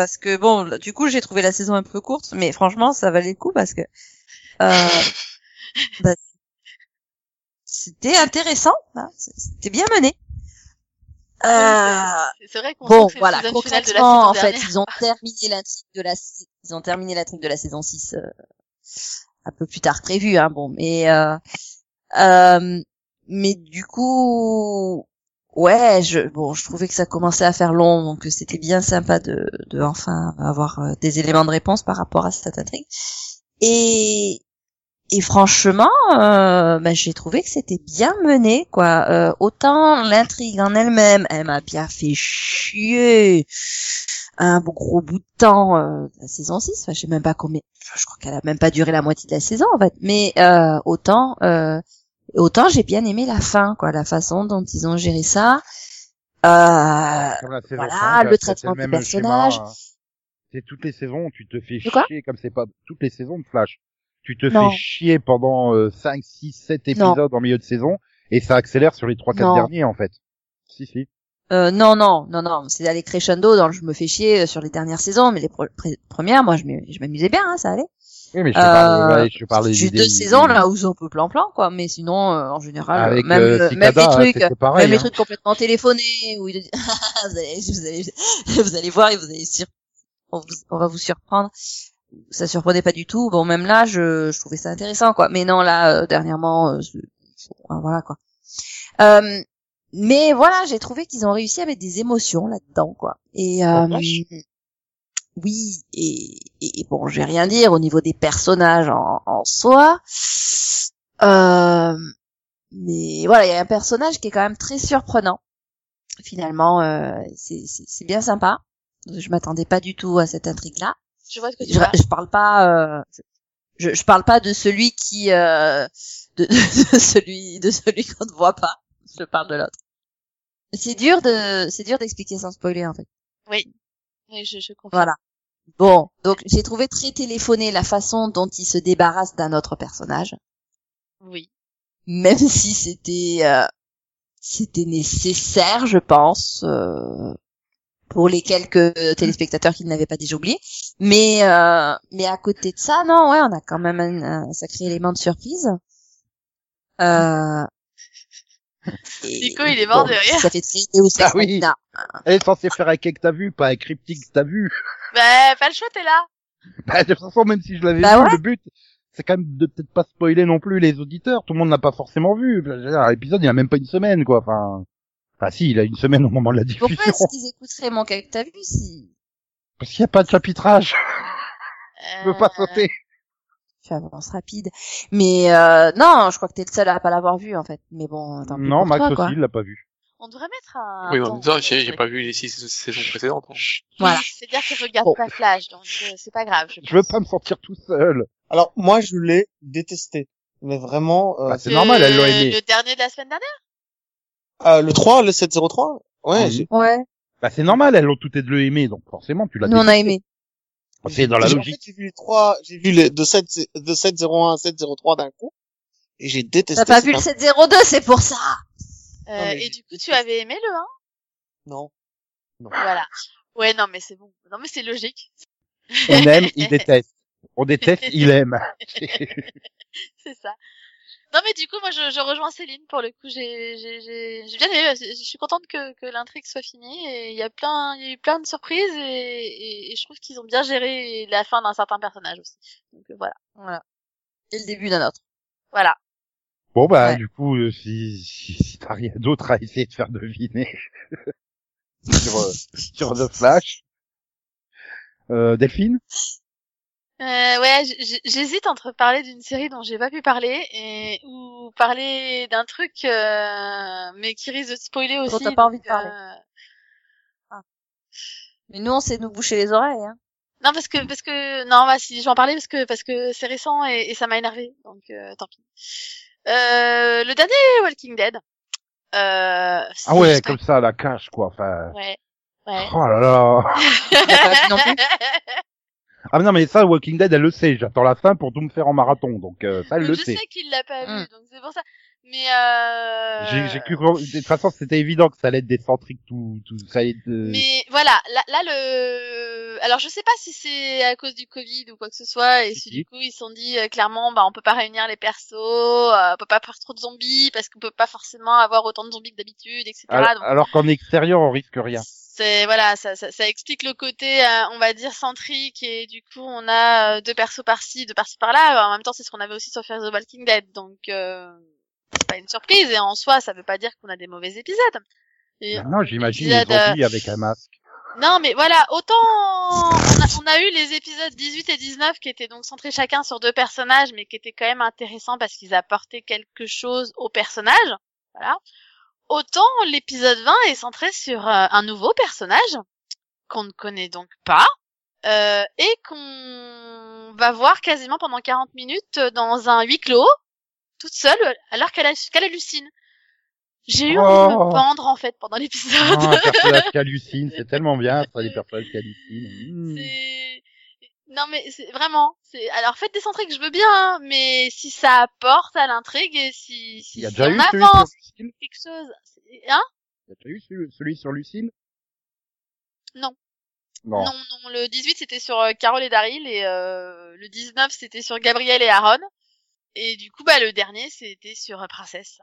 Parce que bon, du coup, j'ai trouvé la saison un peu courte, mais franchement, ça valait le coup parce que euh, bah, c'était intéressant, hein, c'était bien mené. Euh, C'est- vrai qu'on bon, voilà, le concrètement, en fait, ils ont terminé l'intrigue de la, ils ont terminé l'intrigue de la saison 6 euh, un peu plus tard que prévu, hein, bon, mais euh, euh, mais du coup, ouais, je, bon, je trouvais que ça commençait à faire long, donc c'était bien sympa de, enfin avoir euh, des éléments de réponse par rapport à cette intrigue. Et et franchement, euh, ben, j'ai trouvé que c'était bien mené, quoi. Euh, autant l'intrigue en elle-même, elle m'a bien fait chier un gros bout de temps euh, la saison 6. Enfin, je sais même pas combien. Je crois qu'elle a même pas duré la moitié de la saison, en fait. Mais euh, autant, euh, autant j'ai bien aimé la fin, quoi, la façon dont ils ont géré ça. Euh, voilà, 5, le traitement des personnages. hein. C'est toutes les saisons, tu te fais chier comme c'est pas toutes les saisons de Flash. Tu te Non. fais chier pendant euh, 5, 6, 7 Non. épisodes en milieu de saison et ça accélère sur les 3 4 Non. derniers en fait. Si si. Euh, non, non, non, non, c'est aller crescendo dans le je me fais chier euh, sur les dernières saisons, mais les pre- premières, moi, je m'amusais bien, hein, ça allait. Oui, mais je te Euh, parle, ouais, je J'ai d'idées- deux saisons là où c'est un peu plan-plan, quoi, mais sinon, euh, en général, Avec même, euh, euh, même les trucs, pareil. même les hein. trucs complètement téléphonés, où il dit, vous allez, vous allez, vous allez voir et vous allez sur, on, vous- on va vous surprendre. Ça surprenait pas du tout. Bon, même là, je, je trouvais ça intéressant, quoi. Mais non, là, euh, dernièrement, euh, voilà, quoi. Euh, mais voilà, j'ai trouvé qu'ils ont réussi à mettre des émotions là-dedans, quoi. Et euh, oui, et, et, bon, je vais rien dire au niveau des personnages en, en soi. Euh, mais voilà, il y a un personnage qui est quand même très surprenant. Finalement, euh, c'est bien sympa. Je m'attendais pas du tout à cette intrigue-là. Je vois ce que tu Je, je parle pas, euh, je, je parle pas de celui qui, euh, de, de celui, de celui qu'on ne voit pas. Je parle de l'autre. C'est dur de, c'est dur d'expliquer sans spoiler en fait. Oui, je, je comprends. Voilà. Bon, donc j'ai trouvé très téléphoné la façon dont il se débarrasse d'un autre personnage, Oui. même si c'était euh, c'était nécessaire, je pense, euh, pour les quelques téléspectateurs qui ne l'avaient pas déjà oublié. Mais euh, mais à côté de ça, non, ouais, on a quand même un, un sacré élément de surprise. Euh, Nico, il est mort bon, de rire. Ça fait très Ah oui. Elle est censée faire un cake que t'as vu, pas un cryptique que t'as vu. Bah, pas le choix, t'es là. Bah, de toute façon, même si je l'avais Bah vu, ouais. le but, c'est quand même de peut-être pas spoiler non plus les auditeurs. Tout le monde n'a pas forcément vu. L'épisode, il a même pas une semaine, quoi. Enfin, enfin, si, il a une semaine au moment de la diffusion. Pourquoi est-ce qu'ils écouteraient mon cas que t'as vu si Parce qu'il n'y a pas de chapitrage. Je peux pas Euh, sauter. Tu avances rapide Mais euh, non, je crois que t'es le seul à pas l'avoir vu en fait. Mais bon, tant Non, Max toi, aussi, quoi. il l'a pas vu. On devrait mettre un. Oui, en même temps, j'ai pas vu les six saisons précédentes. hein. Voilà. C'est-à-dire que je regarde Bon. pas Flash, donc euh, c'est pas grave. Je, Je veux pense. pas me sentir tout seul. Alors moi je l'ai détesté, mais vraiment euh, Bah, c'est normal, elle l'a aimé. Le dernier de la semaine dernière? Euh, le 3, le 703. Ouais, Ouais. Bah, c'est normal, elles ont toutes les deux aimé, donc forcément, tu l'as Nous on a détesté. aimé. C'est dans la logique. J'ai vu les trois, j'ai vu les de 7 de 701 à 703 d'un coup et j'ai détesté. T'as pas vu le un- 702, c'est pour ça. euh, mais Et du coup, tu avais aimé le 1 Non. Non. Voilà. Ouais, non, mais c'est bon. Non, mais c'est logique. On aime, il déteste. On déteste, il aime. c'est ça. Non, mais du coup, moi, je, je rejoins Céline pour le coup. J'ai, j'ai, j'ai, j'ai bien aimé. Je suis contente que, que l'intrigue soit finie. Et il y a plein, il y a eu plein de surprises et, et, et je trouve qu'ils ont bien géré la fin d'un certain personnage aussi. Donc euh, voilà. Voilà. Et le début d'un autre. Voilà. Bon, bah, Ouais. du coup, euh, si, si, si t'as rien d'autre à essayer de faire deviner sur, euh, sur The Flash. Euh, Delphine? Euh, ouais, j'hésite entre parler d'une série dont j'ai pas pu parler et ou parler d'un truc, euh, mais qui risque de spoiler aussi. t'as pas envie de parler. euh, Mais nous on sait nous boucher les oreilles. Hein. Non parce que parce que non bah si je vais en parler parce que parce que c'est récent et, et ça m'a énervé donc euh, tant pis. Euh, le dernier Walking Dead. Euh, c'est Ah ouais, juste- comme ça, la cache, quoi. Enfin, Ouais. Ouais. oh là là. T'as pas vu non plus? Ah mais non, mais ça, Walking Dead, elle le sait. J'attends la fin pour tout me faire en marathon, donc euh, ça, elle le je sait. sais qu'il l'a pas vu, donc c'est pour ça. Mais euh... J'ai j'ai cru que de toute façon, c'était évident que ça allait être décentrique, tout, tout, ça allait être. euh, Mais voilà, là, là le. Alors je sais pas si c'est à cause du Covid ou quoi que ce soit, et Si, si si. du coup ils se sont dit euh, clairement, bah on peut pas réunir les persos, euh, on peut pas faire trop de zombies parce qu'on peut pas forcément avoir autant de zombies que d'habitude, etc. alors Donc, alors qu'en extérieur, on risque rien. C'est voilà, ça, ça, ça explique le côté, euh, on va dire centrique, et du coup on a euh, deux persos par-ci, deux persos par-là. En même temps, c'est ce qu'on avait aussi sur Fear the Walking Dead, donc euh, c'est pas une surprise. Et en soi, ça veut pas dire qu'on a des mauvais épisodes. Et Non, j'imagine les euh, zombies avec un masque. non, mais voilà, autant on a, on a eu les épisodes 18 et 19 qui étaient donc centrés chacun sur deux personnages, mais qui étaient quand même intéressants parce qu'ils apportaient quelque chose aux personnages. Voilà. Autant l'épisode 20 est centré sur euh, un nouveau personnage qu'on ne connaît donc pas euh, et qu'on va voir quasiment pendant 40 minutes dans un huis clos, toute seule, alors qu'elle a- qu'elle hallucine. J'ai eu envie de Oh. me pendre en fait pendant l'épisode. Ah, un personnage qui hallucine, c'est tellement bien, ça, les personnages qui hallucinent. Hmm. Non mais c'est vraiment c'est alors faites des centriques je veux bien hein, mais si ça apporte à l'intrigue et si si, Il y a si déjà on eu celui avance sur Lucille quelque chose hein? Il y a déjà eu celui, celui sur Lucille Non. Non. non non le 18 c'était sur euh, Carole et Daryl et euh, le 19 c'était sur Gabriel et Aaron et du coup bah le dernier c'était sur euh, Princesse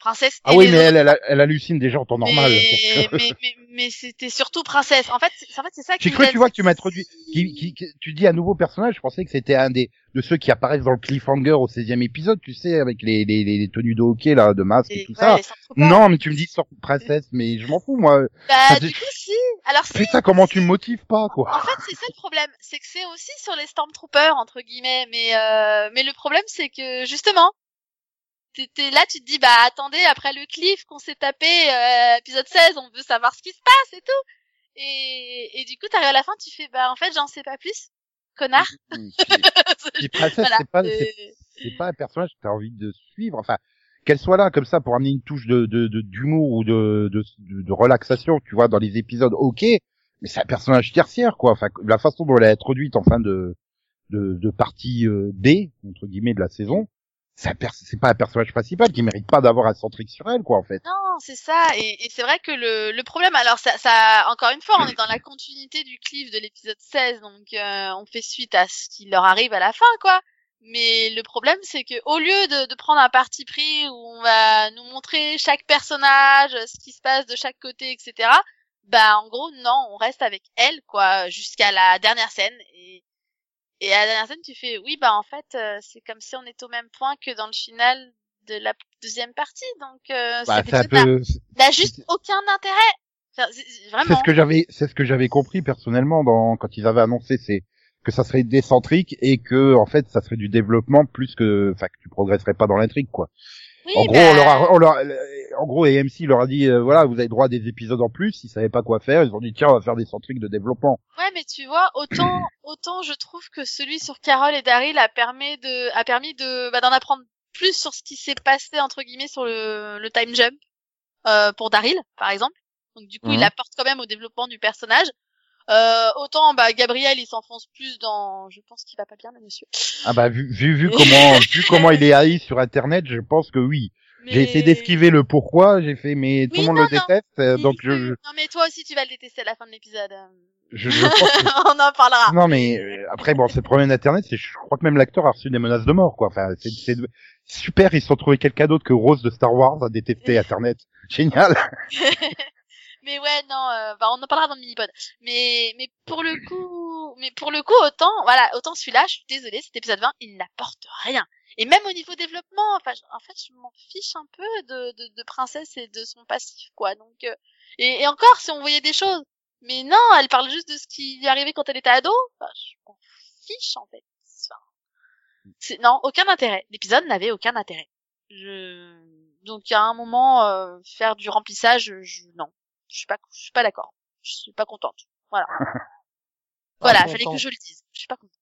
Princesse Ah et oui, mais elle, elle, elle hallucine déjà en temps normal. mais, donc, euh, mais, mais, mais c'était surtout Princesse en fait c'est en fait c'est ça J'ai cru, tu vois, que tu m'as introduit. Qui, qui, qui- tu dis un nouveau personnage, je pensais que c'était un des de ceux qui apparaissent dans le cliffhanger au 16e épisode, tu sais, avec les, les, les, tenues de hockey là, de masque et, Et- tout ouais, ça. Non, mais tu me dis sort princesse, mais je m'en fous moi. Bah, Ah, du tu- coup, si. Alors, si. Putain, comment tu me motives pas En quoi fait, c'est ça le problème. C'est que c'est aussi sur les Stormtroopers, entre guillemets. Mais, euh, mais le problème, c'est que, justement, t'es là, tu te dis, bah, attendez, après le cliff qu'on s'est tapé, euh, épisode 16, on veut savoir ce qui se passe et tout. Et, et du coup, t'arrives à la fin, tu fais, bah, en fait, j'en sais pas plus. Connard. Puis- puis princesse, Voilà, c'est pas, c'est- pas un personnage que t'as envie de suivre. Enfin, qu'elle soit là comme ça pour amener une touche de de de- d'humour ou de, de de de relaxation, tu vois, dans les épisodes, ok. Mais c'est un personnage tertiaire, quoi. Enfin, la façon dont elle est introduite en fin de de, de partie euh, B entre guillemets de la saison, c'est pas un personnage principal qui mérite pas d'avoir un centrique sur elle, quoi, en fait. Non, c'est ça. Et, et c'est vrai que le, le problème, alors ça, ça, encore une fois, on est dans la continuité du cliff de l'épisode 16, donc euh, on fait suite à ce qui leur arrive à la fin, quoi. Mais le problème, c'est que au lieu de, de prendre un parti pris où on va nous montrer chaque personnage, ce qui se passe de chaque côté, etc. Bah, en gros, non, on reste avec elle, quoi, jusqu'à la dernière scène. Et à la dernière scène, tu fais, oui, bah en fait, euh, c'est comme si on est au même point que dans le final de la deuxième partie, donc euh, Bah, un épisode n'a- juste aucun intérêt. Enfin, c'est- ce que j'avais, c'est ce que j'avais compris personnellement dans quand ils avaient annoncé, c'est que ça serait décentrique et que en fait ça serait du développement plus que, enfin que tu progresserais pas dans l'intrigue, quoi. Oui, en gros, bah, on leur a, on leur, en gros, AMC leur a dit, euh, voilà, vous avez droit à des épisodes en plus. Ils savaient pas quoi faire. Ils ont dit, tiens, on va faire des centriques de développement. Ouais, mais tu vois, autant, autant je trouve que celui sur Carole et Daryl a permis de, a permis de, bah, d'en apprendre plus sur ce qui s'est passé entre guillemets sur le, le time jump euh, pour Daryl, par exemple. Donc du coup, Mhm. il apporte quand même au développement du personnage. Euh, autant, bah, Gabriel, il s'enfonce plus dans, je pense qu'il va pas bien, le monsieur. Ah bah vu, vu, vu comment, vu comment il est haï sur Internet, je pense que oui. J'ai essayé d'esquiver le pourquoi. J'ai fait, mais tout Oui, le monde non, le non. déteste, euh, Oui, donc je, je, Non, mais toi aussi, tu vas le détester à la fin de l'épisode. je, je pense que- On en parlera. Non mais euh, après bon c'est le problème d'internet c'est je crois que même l'acteur a reçu des menaces de mort quoi enfin c'est c'est super ils se sont trouvés quelqu'un d'autre que Rose de Star Wars à détester internet génial mais ouais, non, euh, bah, on en parlera dans le mini-pod. Mais, mais pour le coup, mais pour le coup, autant, voilà, autant celui-là, je suis désolée, cet épisode 20, il n'apporte rien. Et même au niveau développement, enfin, je- en fait, je m'en fiche un peu de, de, de Princesse et de son passif, quoi. Donc, euh, et, et encore, si on voyait des choses. Mais non, elle parle juste de ce qui lui arrivé quand elle était ado. Enfin, je m'en fiche, en fait. Enfin, non, aucun intérêt. L'épisode n'avait aucun intérêt. Je, donc, à un moment, euh, faire du remplissage, je, non. Je suis pas, je suis pas d'accord. Je suis pas contente. Voilà. voilà, fallait que je le dise. Je suis pas contente.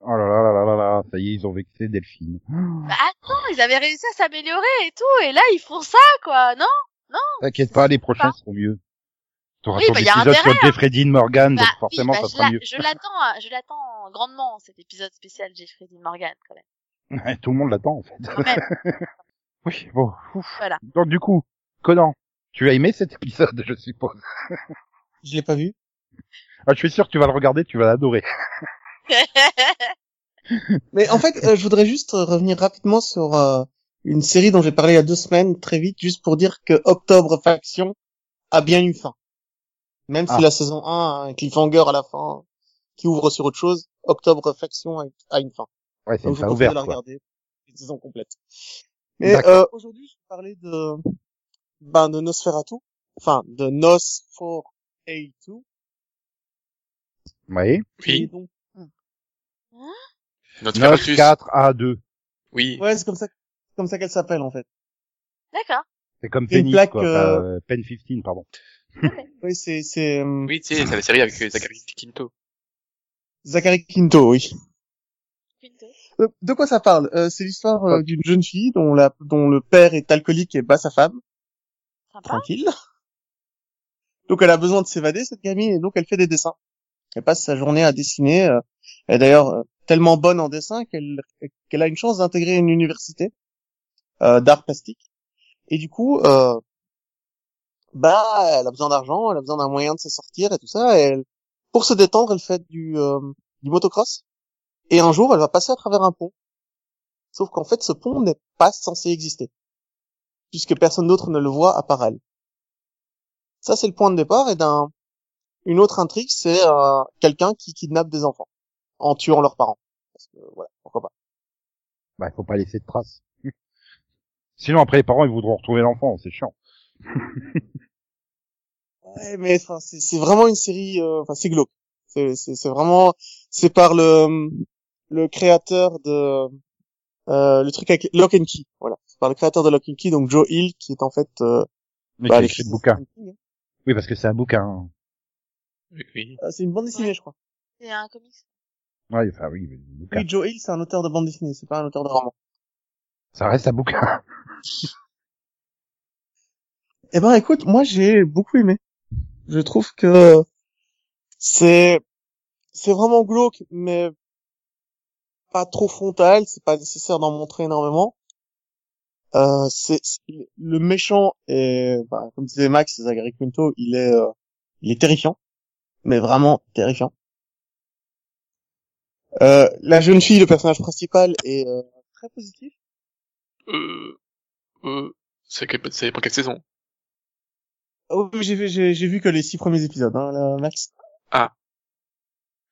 Oh là là là là là là ça y est ils ont vexé Delphine Bah attends, ils avaient réussi à s'améliorer et tout, et là ils font ça, quoi, non t'inquiète pas les prochains seront mieux t'auras Oui, ton bah, épisode sur Jeffrey Dean Morgan Bah donc oui, forcément bah, ça je sera mieux Je l'attends, euh, je l'attends grandement cet épisode spécial Jeffrey Dean Morgan quand même. Ouais, Tout le monde l'attend en fait. Quand même. Oui, bon. ouf. Voilà. Donc du coup, Conan, tu as aimé cet épisode, je suppose? Je l'ai pas vu. Ah, je suis sûr que tu vas le regarder, tu vas l'adorer. Mais en fait, euh, je voudrais juste revenir rapidement sur euh, une série dont j'ai parlé il y a deux semaines, très vite, juste pour dire que Octobre Faction a bien une fin. Même si Ah. la saison 1 a un cliffhanger à la fin qui ouvre sur autre chose, Octobre Faction a, une fin. Ouais, c'est une fin ouverte, la regarder. Une saison complète. Mais euh, aujourd'hui, je vais parler de ben de Nosferatu, enfin de Nos 4A2. Oui. Oui, donc notre 9, Ferratus. 4, A, 2. Oui, ouais, c'est comme ça, c'est comme ça qu'elle s'appelle en fait. D'accord. C'est comme Penny, plaque, quoi. euh, Enfin, euh, Pen 15, pardon. Oui, c'est c'est euh, oui, tu sais, c'est la série avec Zachary Quinto. Zachary Quinto, oui. Quinto. Euh, De quoi ça parle? Euh, C'est l'histoire euh, d'une jeune fille dont la dont le père est alcoolique et bat sa femme. Sympa. Tranquille. Donc elle a besoin de s'évader cette gamine et donc elle fait des dessins. Elle passe sa journée à dessiner. euh, elle est d'ailleurs euh, tellement bonne en dessin qu'elle qu'elle a une chance d'intégrer une université euh, d'art plastique. Et du coup, euh, bah, elle a besoin d'argent, elle a besoin d'un moyen de se sortir et tout ça. Et elle, pour se détendre, elle fait du euh, du motocross. Et un jour, elle va passer à travers un pont. Sauf qu'en fait, ce pont n'est pas censé exister. Puisque personne d'autre ne le voit à part elle. Ça, c'est le point de départ. Et d'un, une autre intrigue, c'est euh, quelqu'un qui kidnappe des enfants. En tuant leurs parents. Parce que, voilà, pourquoi pas. Bah, il faut pas laisser de traces. Sinon, après, les parents, ils voudront retrouver l'enfant, c'est chiant. Ouais, mais enfin, c'est vraiment une série, euh, enfin, c'est glauque. C'est vraiment, c'est par le le créateur de euh, le truc avec Lock and Key. Voilà, c'est par le créateur de Lock and Key, donc Joe Hill, qui est en fait euh, Mais bah, qui a écrit le bouquin. Hein. Oui, parce que c'est un bouquin. Oui. Euh, c'est une bande dessinée, Ouais. je crois. C'est un comics. Ouais, enfin, oui, mais bouquin. Oui, Joe Hill, c'est un auteur de bande dessinée, c'est pas un auteur de roman. Ça reste un bouquin. Eh ben, écoute, moi, j'ai beaucoup aimé. Je trouve que c'est, c'est vraiment glauque, mais pas trop frontal, c'est pas nécessaire d'en montrer énormément. Euh, c'est, c'est- le méchant est, bah, comme disait Max, Zachary Quinto, il est, euh, il est terrifiant. Mais vraiment terrifiant. Euh, la jeune fille, le personnage principal, est euh, très positif. Euh, euh, c'est quelle, pour quelle saison? Ah oui, j'ai vu, j'ai, j'ai vu que les six premiers épisodes, hein, là, Max.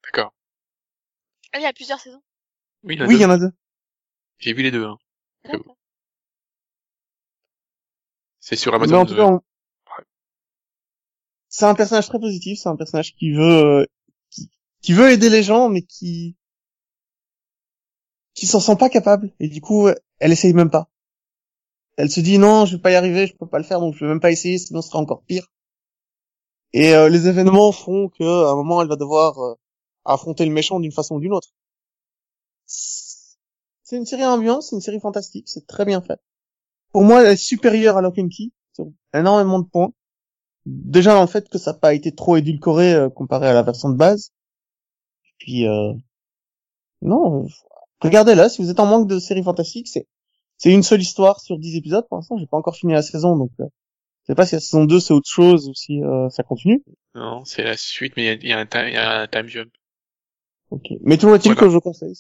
D'accord. Ah, il y a plusieurs saisons. Oui, il y en a Oui, il deux. y en a deux. J'ai vu les deux, hein. D'accord. C'est sur Mais Amazon. en tout cas, euh, on- c'est un personnage très positif, c'est un personnage qui veut, euh, qui, qui veut aider les gens, mais qui, qui s'en sent pas capable. Et du coup, elle essaye même pas. Elle se dit non, je vais pas y arriver, je peux pas le faire, donc je vais même pas essayer, sinon ce sera encore pire. Et euh, les événements font que à un moment, elle va devoir euh, affronter le méchant d'une façon ou d'une autre. C'est une série ambiance, c'est une série fantastique, c'est très bien fait. Pour moi, elle est supérieure à Lock and Key sur énormément de points. Déjà le fait que ça n'a pas été trop édulcoré euh, comparé à la version de base. Puis euh, non, euh, regardez-la si vous êtes en manque de séries fantastiques, c'est c'est une seule histoire sur 10 épisodes pour l'instant, j'ai pas encore fini la saison donc euh, je sais pas si la saison 2 c'est autre chose ou si euh, ça continue. Non, c'est la suite, mais il y a- il y, a un time- y a un time jump. OK. Mais toujours est-il Voilà. que je conseille.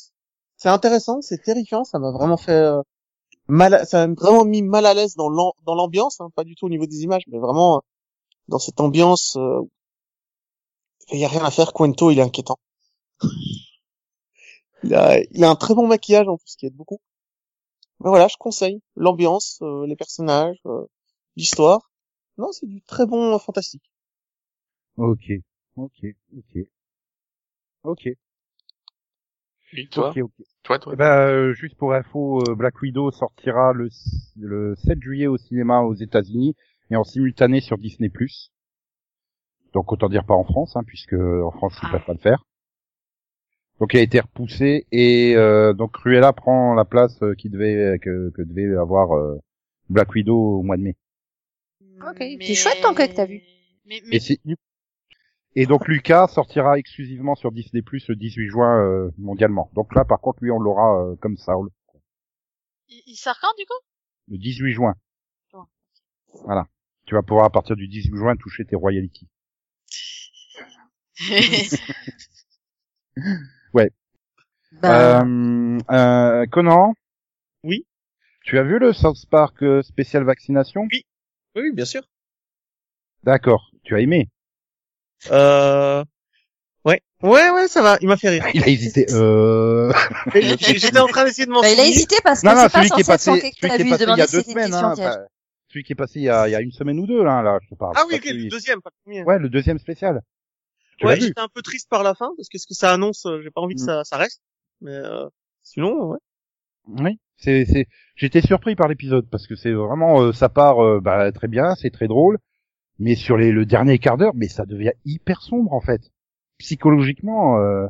C'est intéressant, c'est terrifiant, ça m'a vraiment fait euh, mal à- ça m'a vraiment mis mal à l'aise dans l'am- dans l'ambiance, hein, pas du tout au niveau des images, mais vraiment dans cette ambiance euh, il y a rien à faire Quento, il est inquiétant. il a il a un très bon maquillage en plus qui aide beaucoup. Mais voilà, je conseille l'ambiance, euh, les personnages, euh, l'histoire. Non, c'est du très bon euh, fantastique. Ok, ok, ok. Ok, Oui, toi, ok, ok. toi, toi. Eh ben, euh, juste pour info, euh, Black Widow sortira le, le 7 juillet au cinéma aux États-Unis et en simultané sur Disney+. Donc autant dire pas en France, hein, puisque en France ils Ah. peuvent pas le faire. Donc il a été repoussé et euh, donc Cruella prend la place euh, qui devait que, que devait avoir euh, Black Widow au mois de mai. Ok. C'est chouette ton cas que t'as vu. Mais, mais Et, Et donc Lucas sortira exclusivement sur Disney Plus le 18 juin euh, mondialement. Donc là, par contre, lui, on l'aura euh, comme ça, Il, il sort quand, du coup? Le 18 juin. Oh. Voilà. Tu vas pouvoir à partir du 18 juin toucher tes royalties. Ben, Euh, euh, Conan? Oui. Tu as vu le South Park euh, spécial vaccination? Oui. Oui, bien sûr. D'accord. Tu as aimé? Euh... Ouais, ouais, ouais, ça va. Il m'a fait rire. Il a hésité. Euh... J'étais en train d'essayer de m'en bah, il a hésité parce que c'est pas celui qui est censé passé, être que celui qui est vu, passé il y a si deux semaines. Hein, bah, celui qui est passé il y a, il y a une semaine ou deux, là, là, je te parle. Ah oui, Pas ok, celui- le deuxième, pas le premier. Ouais, le deuxième spécial. Tu Ouais, j'étais un peu triste par la fin parce que ce que ça annonce, euh, j'ai pas envie que Mm. ça, ça reste. Mais euh, sinon, ouais. Oui, c'est, c'est, j'étais surpris par l'épisode parce que c'est vraiment, euh, ça part, euh, bah, très bien, c'est très drôle, mais sur les, le dernier quart d'heure, mais ça devient hyper sombre en fait. Psychologiquement, euh,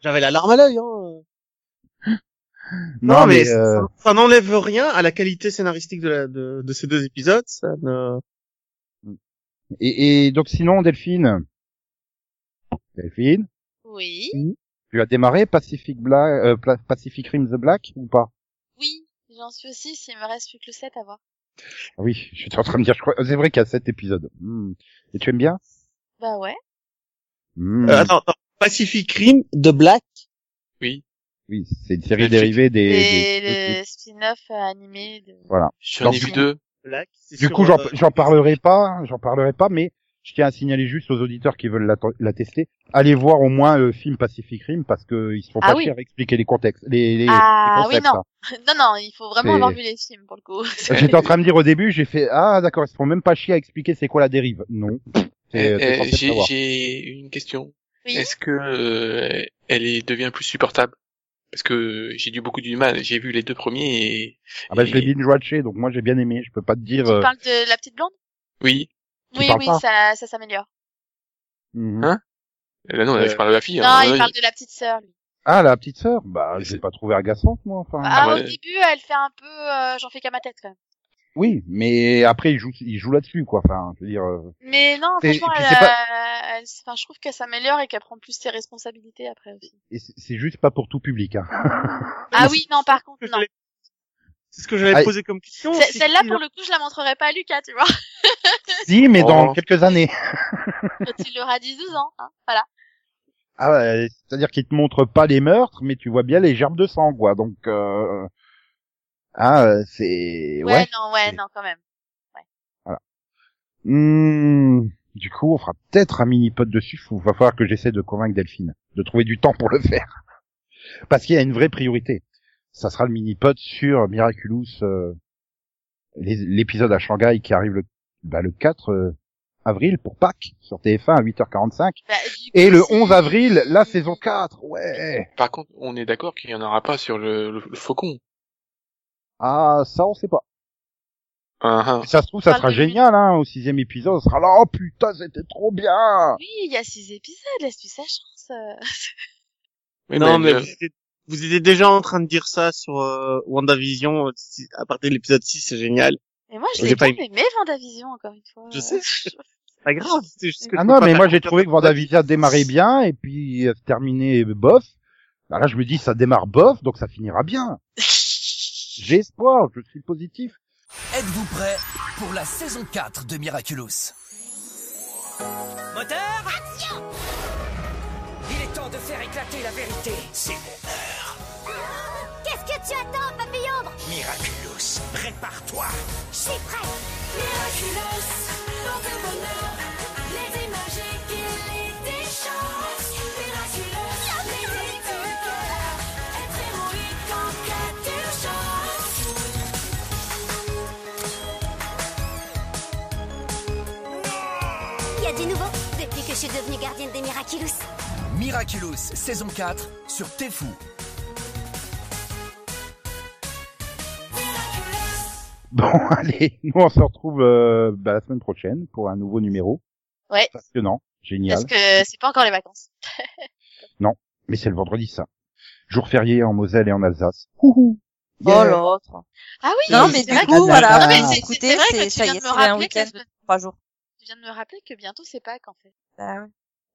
J'avais la larme à l'œil. Hein. Non, mais, ça, euh, ça n'enlève rien à la qualité scénaristique de, la, de, de ces deux épisodes. Ça ne... et, et donc sinon, Delphine, Delphine, oui. tu as démarré Pacific Black, euh, Pacific Rim the Black ou pas? Oui. J'en suis aussi, s'il me reste plus que le 7 à voir. Ah Oui, j'étais en train de dire, je crois, c'est vrai qu'il y a sept épisodes. Hmm. Et tu aimes bien? Bah ouais. Hmm. Euh, attends, attends. Pacific Rim de Black? Oui. Oui, c'est une série dérivée des. Et des- le spin-off euh, animé de... Voilà. J'en Alors, ai du vu coup- deux. Black. Du sur, coup, j'en euh, j'en parlerai pas, j'en parlerai pas, mais je tiens à signaler juste aux auditeurs qui veulent la, la tester, allez voir au moins le film Pacific Rim parce que ils se font Ah pas oui. chier à expliquer les contextes, les, les, Ah les oui, non. non, non, il faut vraiment avoir vu les films pour le coup. hein. J'étais en train de dire au début, j'ai fait ah d'accord, ils se font même pas chier à expliquer c'est quoi la dérive. Non. Euh, censé le J'ai une question. Oui. Est-ce que euh, elle est, devient plus supportable? Parce que j'ai eu beaucoup du mal. J'ai vu les deux premiers et Ah bah je l'ai et- binge watché, donc moi j'ai bien aimé. Je peux pas te dire. Tu euh, parles de la petite blonde? Oui. Tu Oui, oui, pas ça, ça s'améliore. mhm. Hein? Là, non, là, Euh, je parle de la fille. Non, hein. il Ouais, parle de la petite sœur, lui. Ah la petite sœur, bah je C'est- l'ai pas trouvé agaçante moi. Enfin. Ah, ouais. au début, elle fait un peu, euh, j'en fais qu'à ma tête quand même. Oui, mais après il joue, il joue là-dessus quoi. Enfin, je veux dire. euh, Mais non, franchement, elle, elle- enfin, je trouve qu'elle s'améliore et qu'elle prend plus ses responsabilités après aussi. et c'est juste pas pour tout public. Hein. Ah oui, non, par contre, non. C'est ce que j'allais Ah, poser comme question. Celle-là, pour le coup, je la montrerai pas à Lucas, tu vois. si, mais dans Oh. quelques années. Quand il aura 10-12 ans, hein. Voilà. Ah ouais, c'est-à-dire qu'il te montre pas les meurtres, mais tu vois bien les gerbes de sang, quoi. Donc, euh... ah, euh, c'est Ouais, ouais. non, ouais, non, quand même. Hmm, Du coup, on fera peut-être un mini pod dessus. Il va falloir que j'essaie de convaincre Delphine de trouver du temps pour le faire, parce qu'il y a une vraie priorité. Ça sera le mini pod sur Miraculous, euh, l'épisode à Shanghai qui arrive le, bah, le 4 euh, avril pour Pâques sur TF1 à 8h45. Bah, Et coup, le si- 11 avril, la saison 4. Ouais. Par contre, on est d'accord qu'il y en aura pas sur le, le, le faucon. Ah, ça, on sait pas. Ah, ah. Ça se trouve, ça sera génial, hein, au sixième épisode. Ça sera là, oh putain, c'était trop bien. Oui, il y a 6 épisodes, laisse-lui sa chance. euh. Oui, non, mais vous, étiez, vous étiez déjà en train de dire ça sur euh, WandaVision. euh, À partir de l'épisode 6, c'est génial. Et moi, je J'ai l'ai pas aimé, Vendavision, encore une fois. Je sais. Pas grave. c'est juste que Ah non, mais moi, j'ai trouvé que Vendavision démarrait bien, et puis euh, terminé bof. Bah là, je me dis, ça démarre bof, donc ça finira bien. J'ai espoir, je suis positif. Êtes-vous prêts pour la saison 4 de Miraculous? Moteur? Action Il est temps de faire éclater la vérité. C'est Qu'est-ce que tu attends, papillon? Miraculous. Prépare-toi. Je suis prêt Miraculous, dans le bonheur, suis devenue gardienne des Miraculous. Miraculous, saison 4 sur Tfou. Bon, allez, nous, on se retrouve euh, bah, la semaine prochaine pour un nouveau numéro. Ouais. Passionnant, génial. Parce que c'est pas encore les vacances. Mais c'est le vendredi, ça. Jour férié en Moselle et en Alsace. Ouhou. Oh Yeah. l'autre. Ah oui, Non, c'est mais vrai du coup, voilà, ah, mais écoutez, c'est ça y est, c'est un week-end de trois jours. Tu viens de me rappeler que bientôt c'est Pâques, en fait. Bah ouais.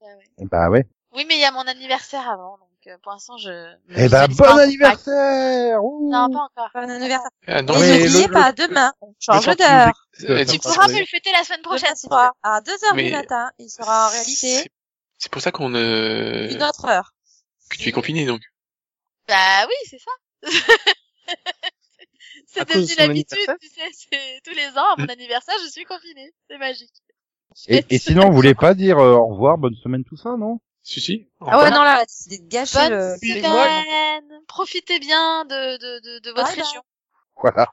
Ouais. Eh Bah ouais. Oui, mais il y a mon anniversaire avant, donc euh, pour l'instant je. Eh bah bon anniversaire Ouh. Non, pas encore. Bon anniversaire. Ah, non, Et n'oubliez le- pas, le- demain, on change d'heure. Euh, Tu c'est- pourras me le fêter la semaine prochaine. Si tu soir, à 2h Mais- du matin, il sera en réalité c'est pour ça qu'on euh, une autre heure. que tu es confiné donc. Bah oui, c'est ça. c'est devenu l'habitude, tu sais, c'est tous les ans à mon anniversaire, je suis confinée. C'est magique. Et, et sinon, vous voulez pas dire euh, au revoir, bonne semaine, tout ça, non? Si si. Ah ouais, non, là, c'est de gâcher Bonne le... Semaine. Profitez bien de, de, de, de votre bye. région. Voilà.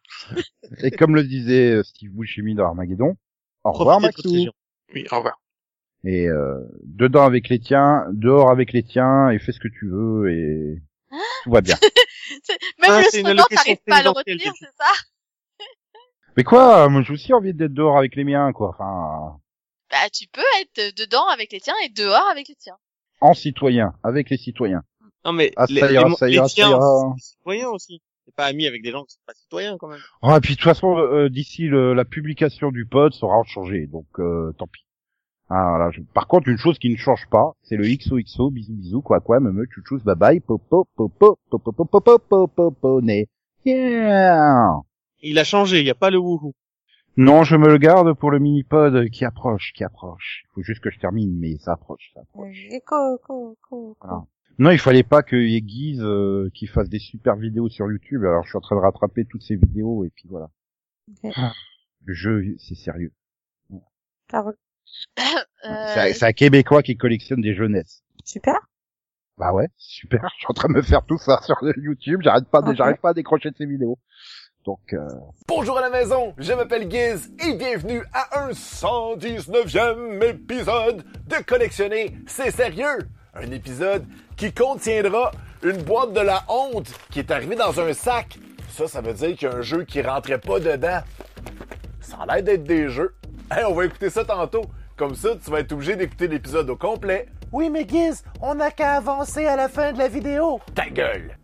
Et comme le disait euh, Steve Buscemi dans Armageddon, au revoir Maxou. Oui, au revoir. Et euh, dedans avec les tiens, dehors avec les tiens, et fais ce que tu veux, et tout va bien. Même Ah, le c'est une slogan, t'arrives pas à le retenir, c'est ça? Mais quoi, moi j'ai aussi envie d'être dehors avec les miens, quoi. Enfin, Bah tu peux être dedans avec les tiens et dehors avec les tiens. en citoyen, avec les citoyens. Non, mais Ah, les, ça ira, les, ça les ira, ça tiens, ira. citoyens aussi. C'est pas ami avec des gens qui sont pas citoyens, quand même. Oh, et puis de toute façon, euh, d'ici le- la publication du pod sera changé, donc euh, tant pis. Ah, voilà, je- Par contre, une chose qui ne change pas, c'est le XOXO, bisous bisous, quoi quoi, me me, chouchous, bye bye, popo, popo, popo, popo, popo, popo, né. Yeah! Il a changé, il y a pas le wouhou. Non, je me le garde pour le mini-pod qui approche, qui approche. Il faut juste que je termine, mais ça approche, ça approche. Co, co, co, Voilà. co. Non, il fallait pas que Guise euh, qui fasse des super vidéos sur YouTube. Alors, je suis en train de rattraper toutes ces vidéos et puis voilà. Ah, Le jeu, c'est sérieux. Euh, C'est un Québécois qui collectionne des jeunesses. Super. Bah ouais, super. Je suis en train de me faire tout ça sur YouTube. J'arrête pas, de- Ok. j'arrive pas à décrocher de ces vidéos. Donc, euh, Bonjour à la maison, je m'appelle Giz et bienvenue à un 119e épisode de Collectionner, c'est sérieux. Un épisode qui contiendra une boîte de la honte qui est arrivée dans un sac. Ça, ça veut dire qu'il y a un jeu qui rentrait pas dedans. Ça a l'air d'être des jeux. Hey, on va écouter ça tantôt. Comme ça, tu vas être obligé d'écouter l'épisode au complet. Oui, mais Giz, on n'a qu'à avancer à la fin de la vidéo. Ta gueule!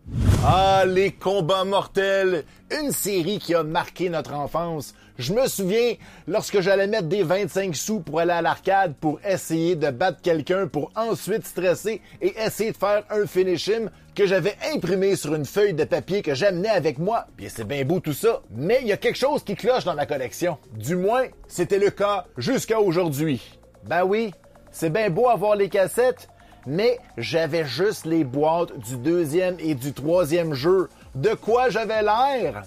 Ah, les combats mortels! Une série qui a marqué notre enfance. Je me souviens, lorsque j'allais mettre des 25 sous pour aller à l'arcade pour essayer de battre quelqu'un pour ensuite stresser et essayer de faire un finish him que j'avais imprimé sur une feuille de papier que j'amenais avec moi. Puis c'est bien beau tout ça, mais il y a quelque chose qui cloche dans ma collection. Du moins, c'était le cas jusqu'à aujourd'hui. Ben oui, c'est bien beau avoir les cassettes, mais j'avais juste les boîtes du deuxième et du troisième jeu. De quoi j'avais l'air?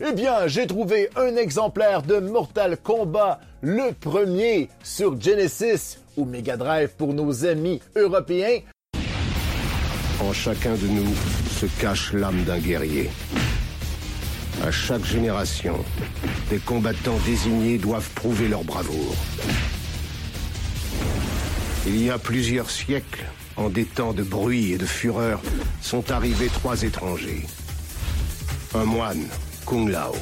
Eh bien, j'ai trouvé un exemplaire de Mortal Kombat, le premier sur Genesis ou Mega Drive pour nos amis européens. En chacun de nous se cache l'âme d'un guerrier. À chaque génération, des combattants désignés doivent prouver leur bravoure. Il y a plusieurs siècles, en des temps de bruit et de fureur, sont arrivés trois étrangers. Un moine, Kung Lao.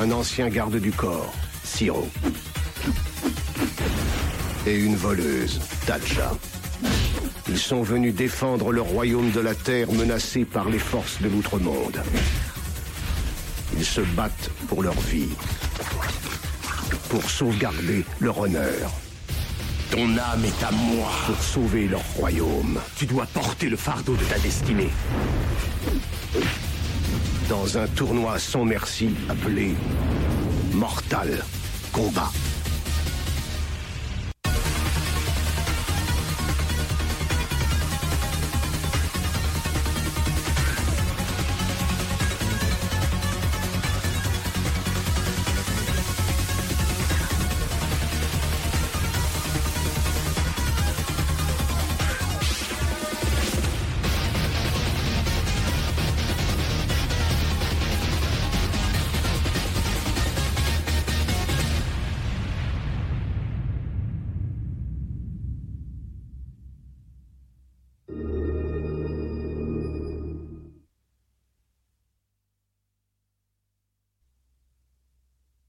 Un ancien garde du corps, Siro. Et une voleuse, Tadja. Ils sont venus défendre le royaume de la Terre menacé par les forces de l'outre-monde. Ils se battent pour leur vie, pour sauvegarder leur honneur. Ton âme est à moi. Pour sauver leur royaume. Tu dois porter le fardeau de ta destinée. Dans un tournoi sans merci appelé Mortal Kombat.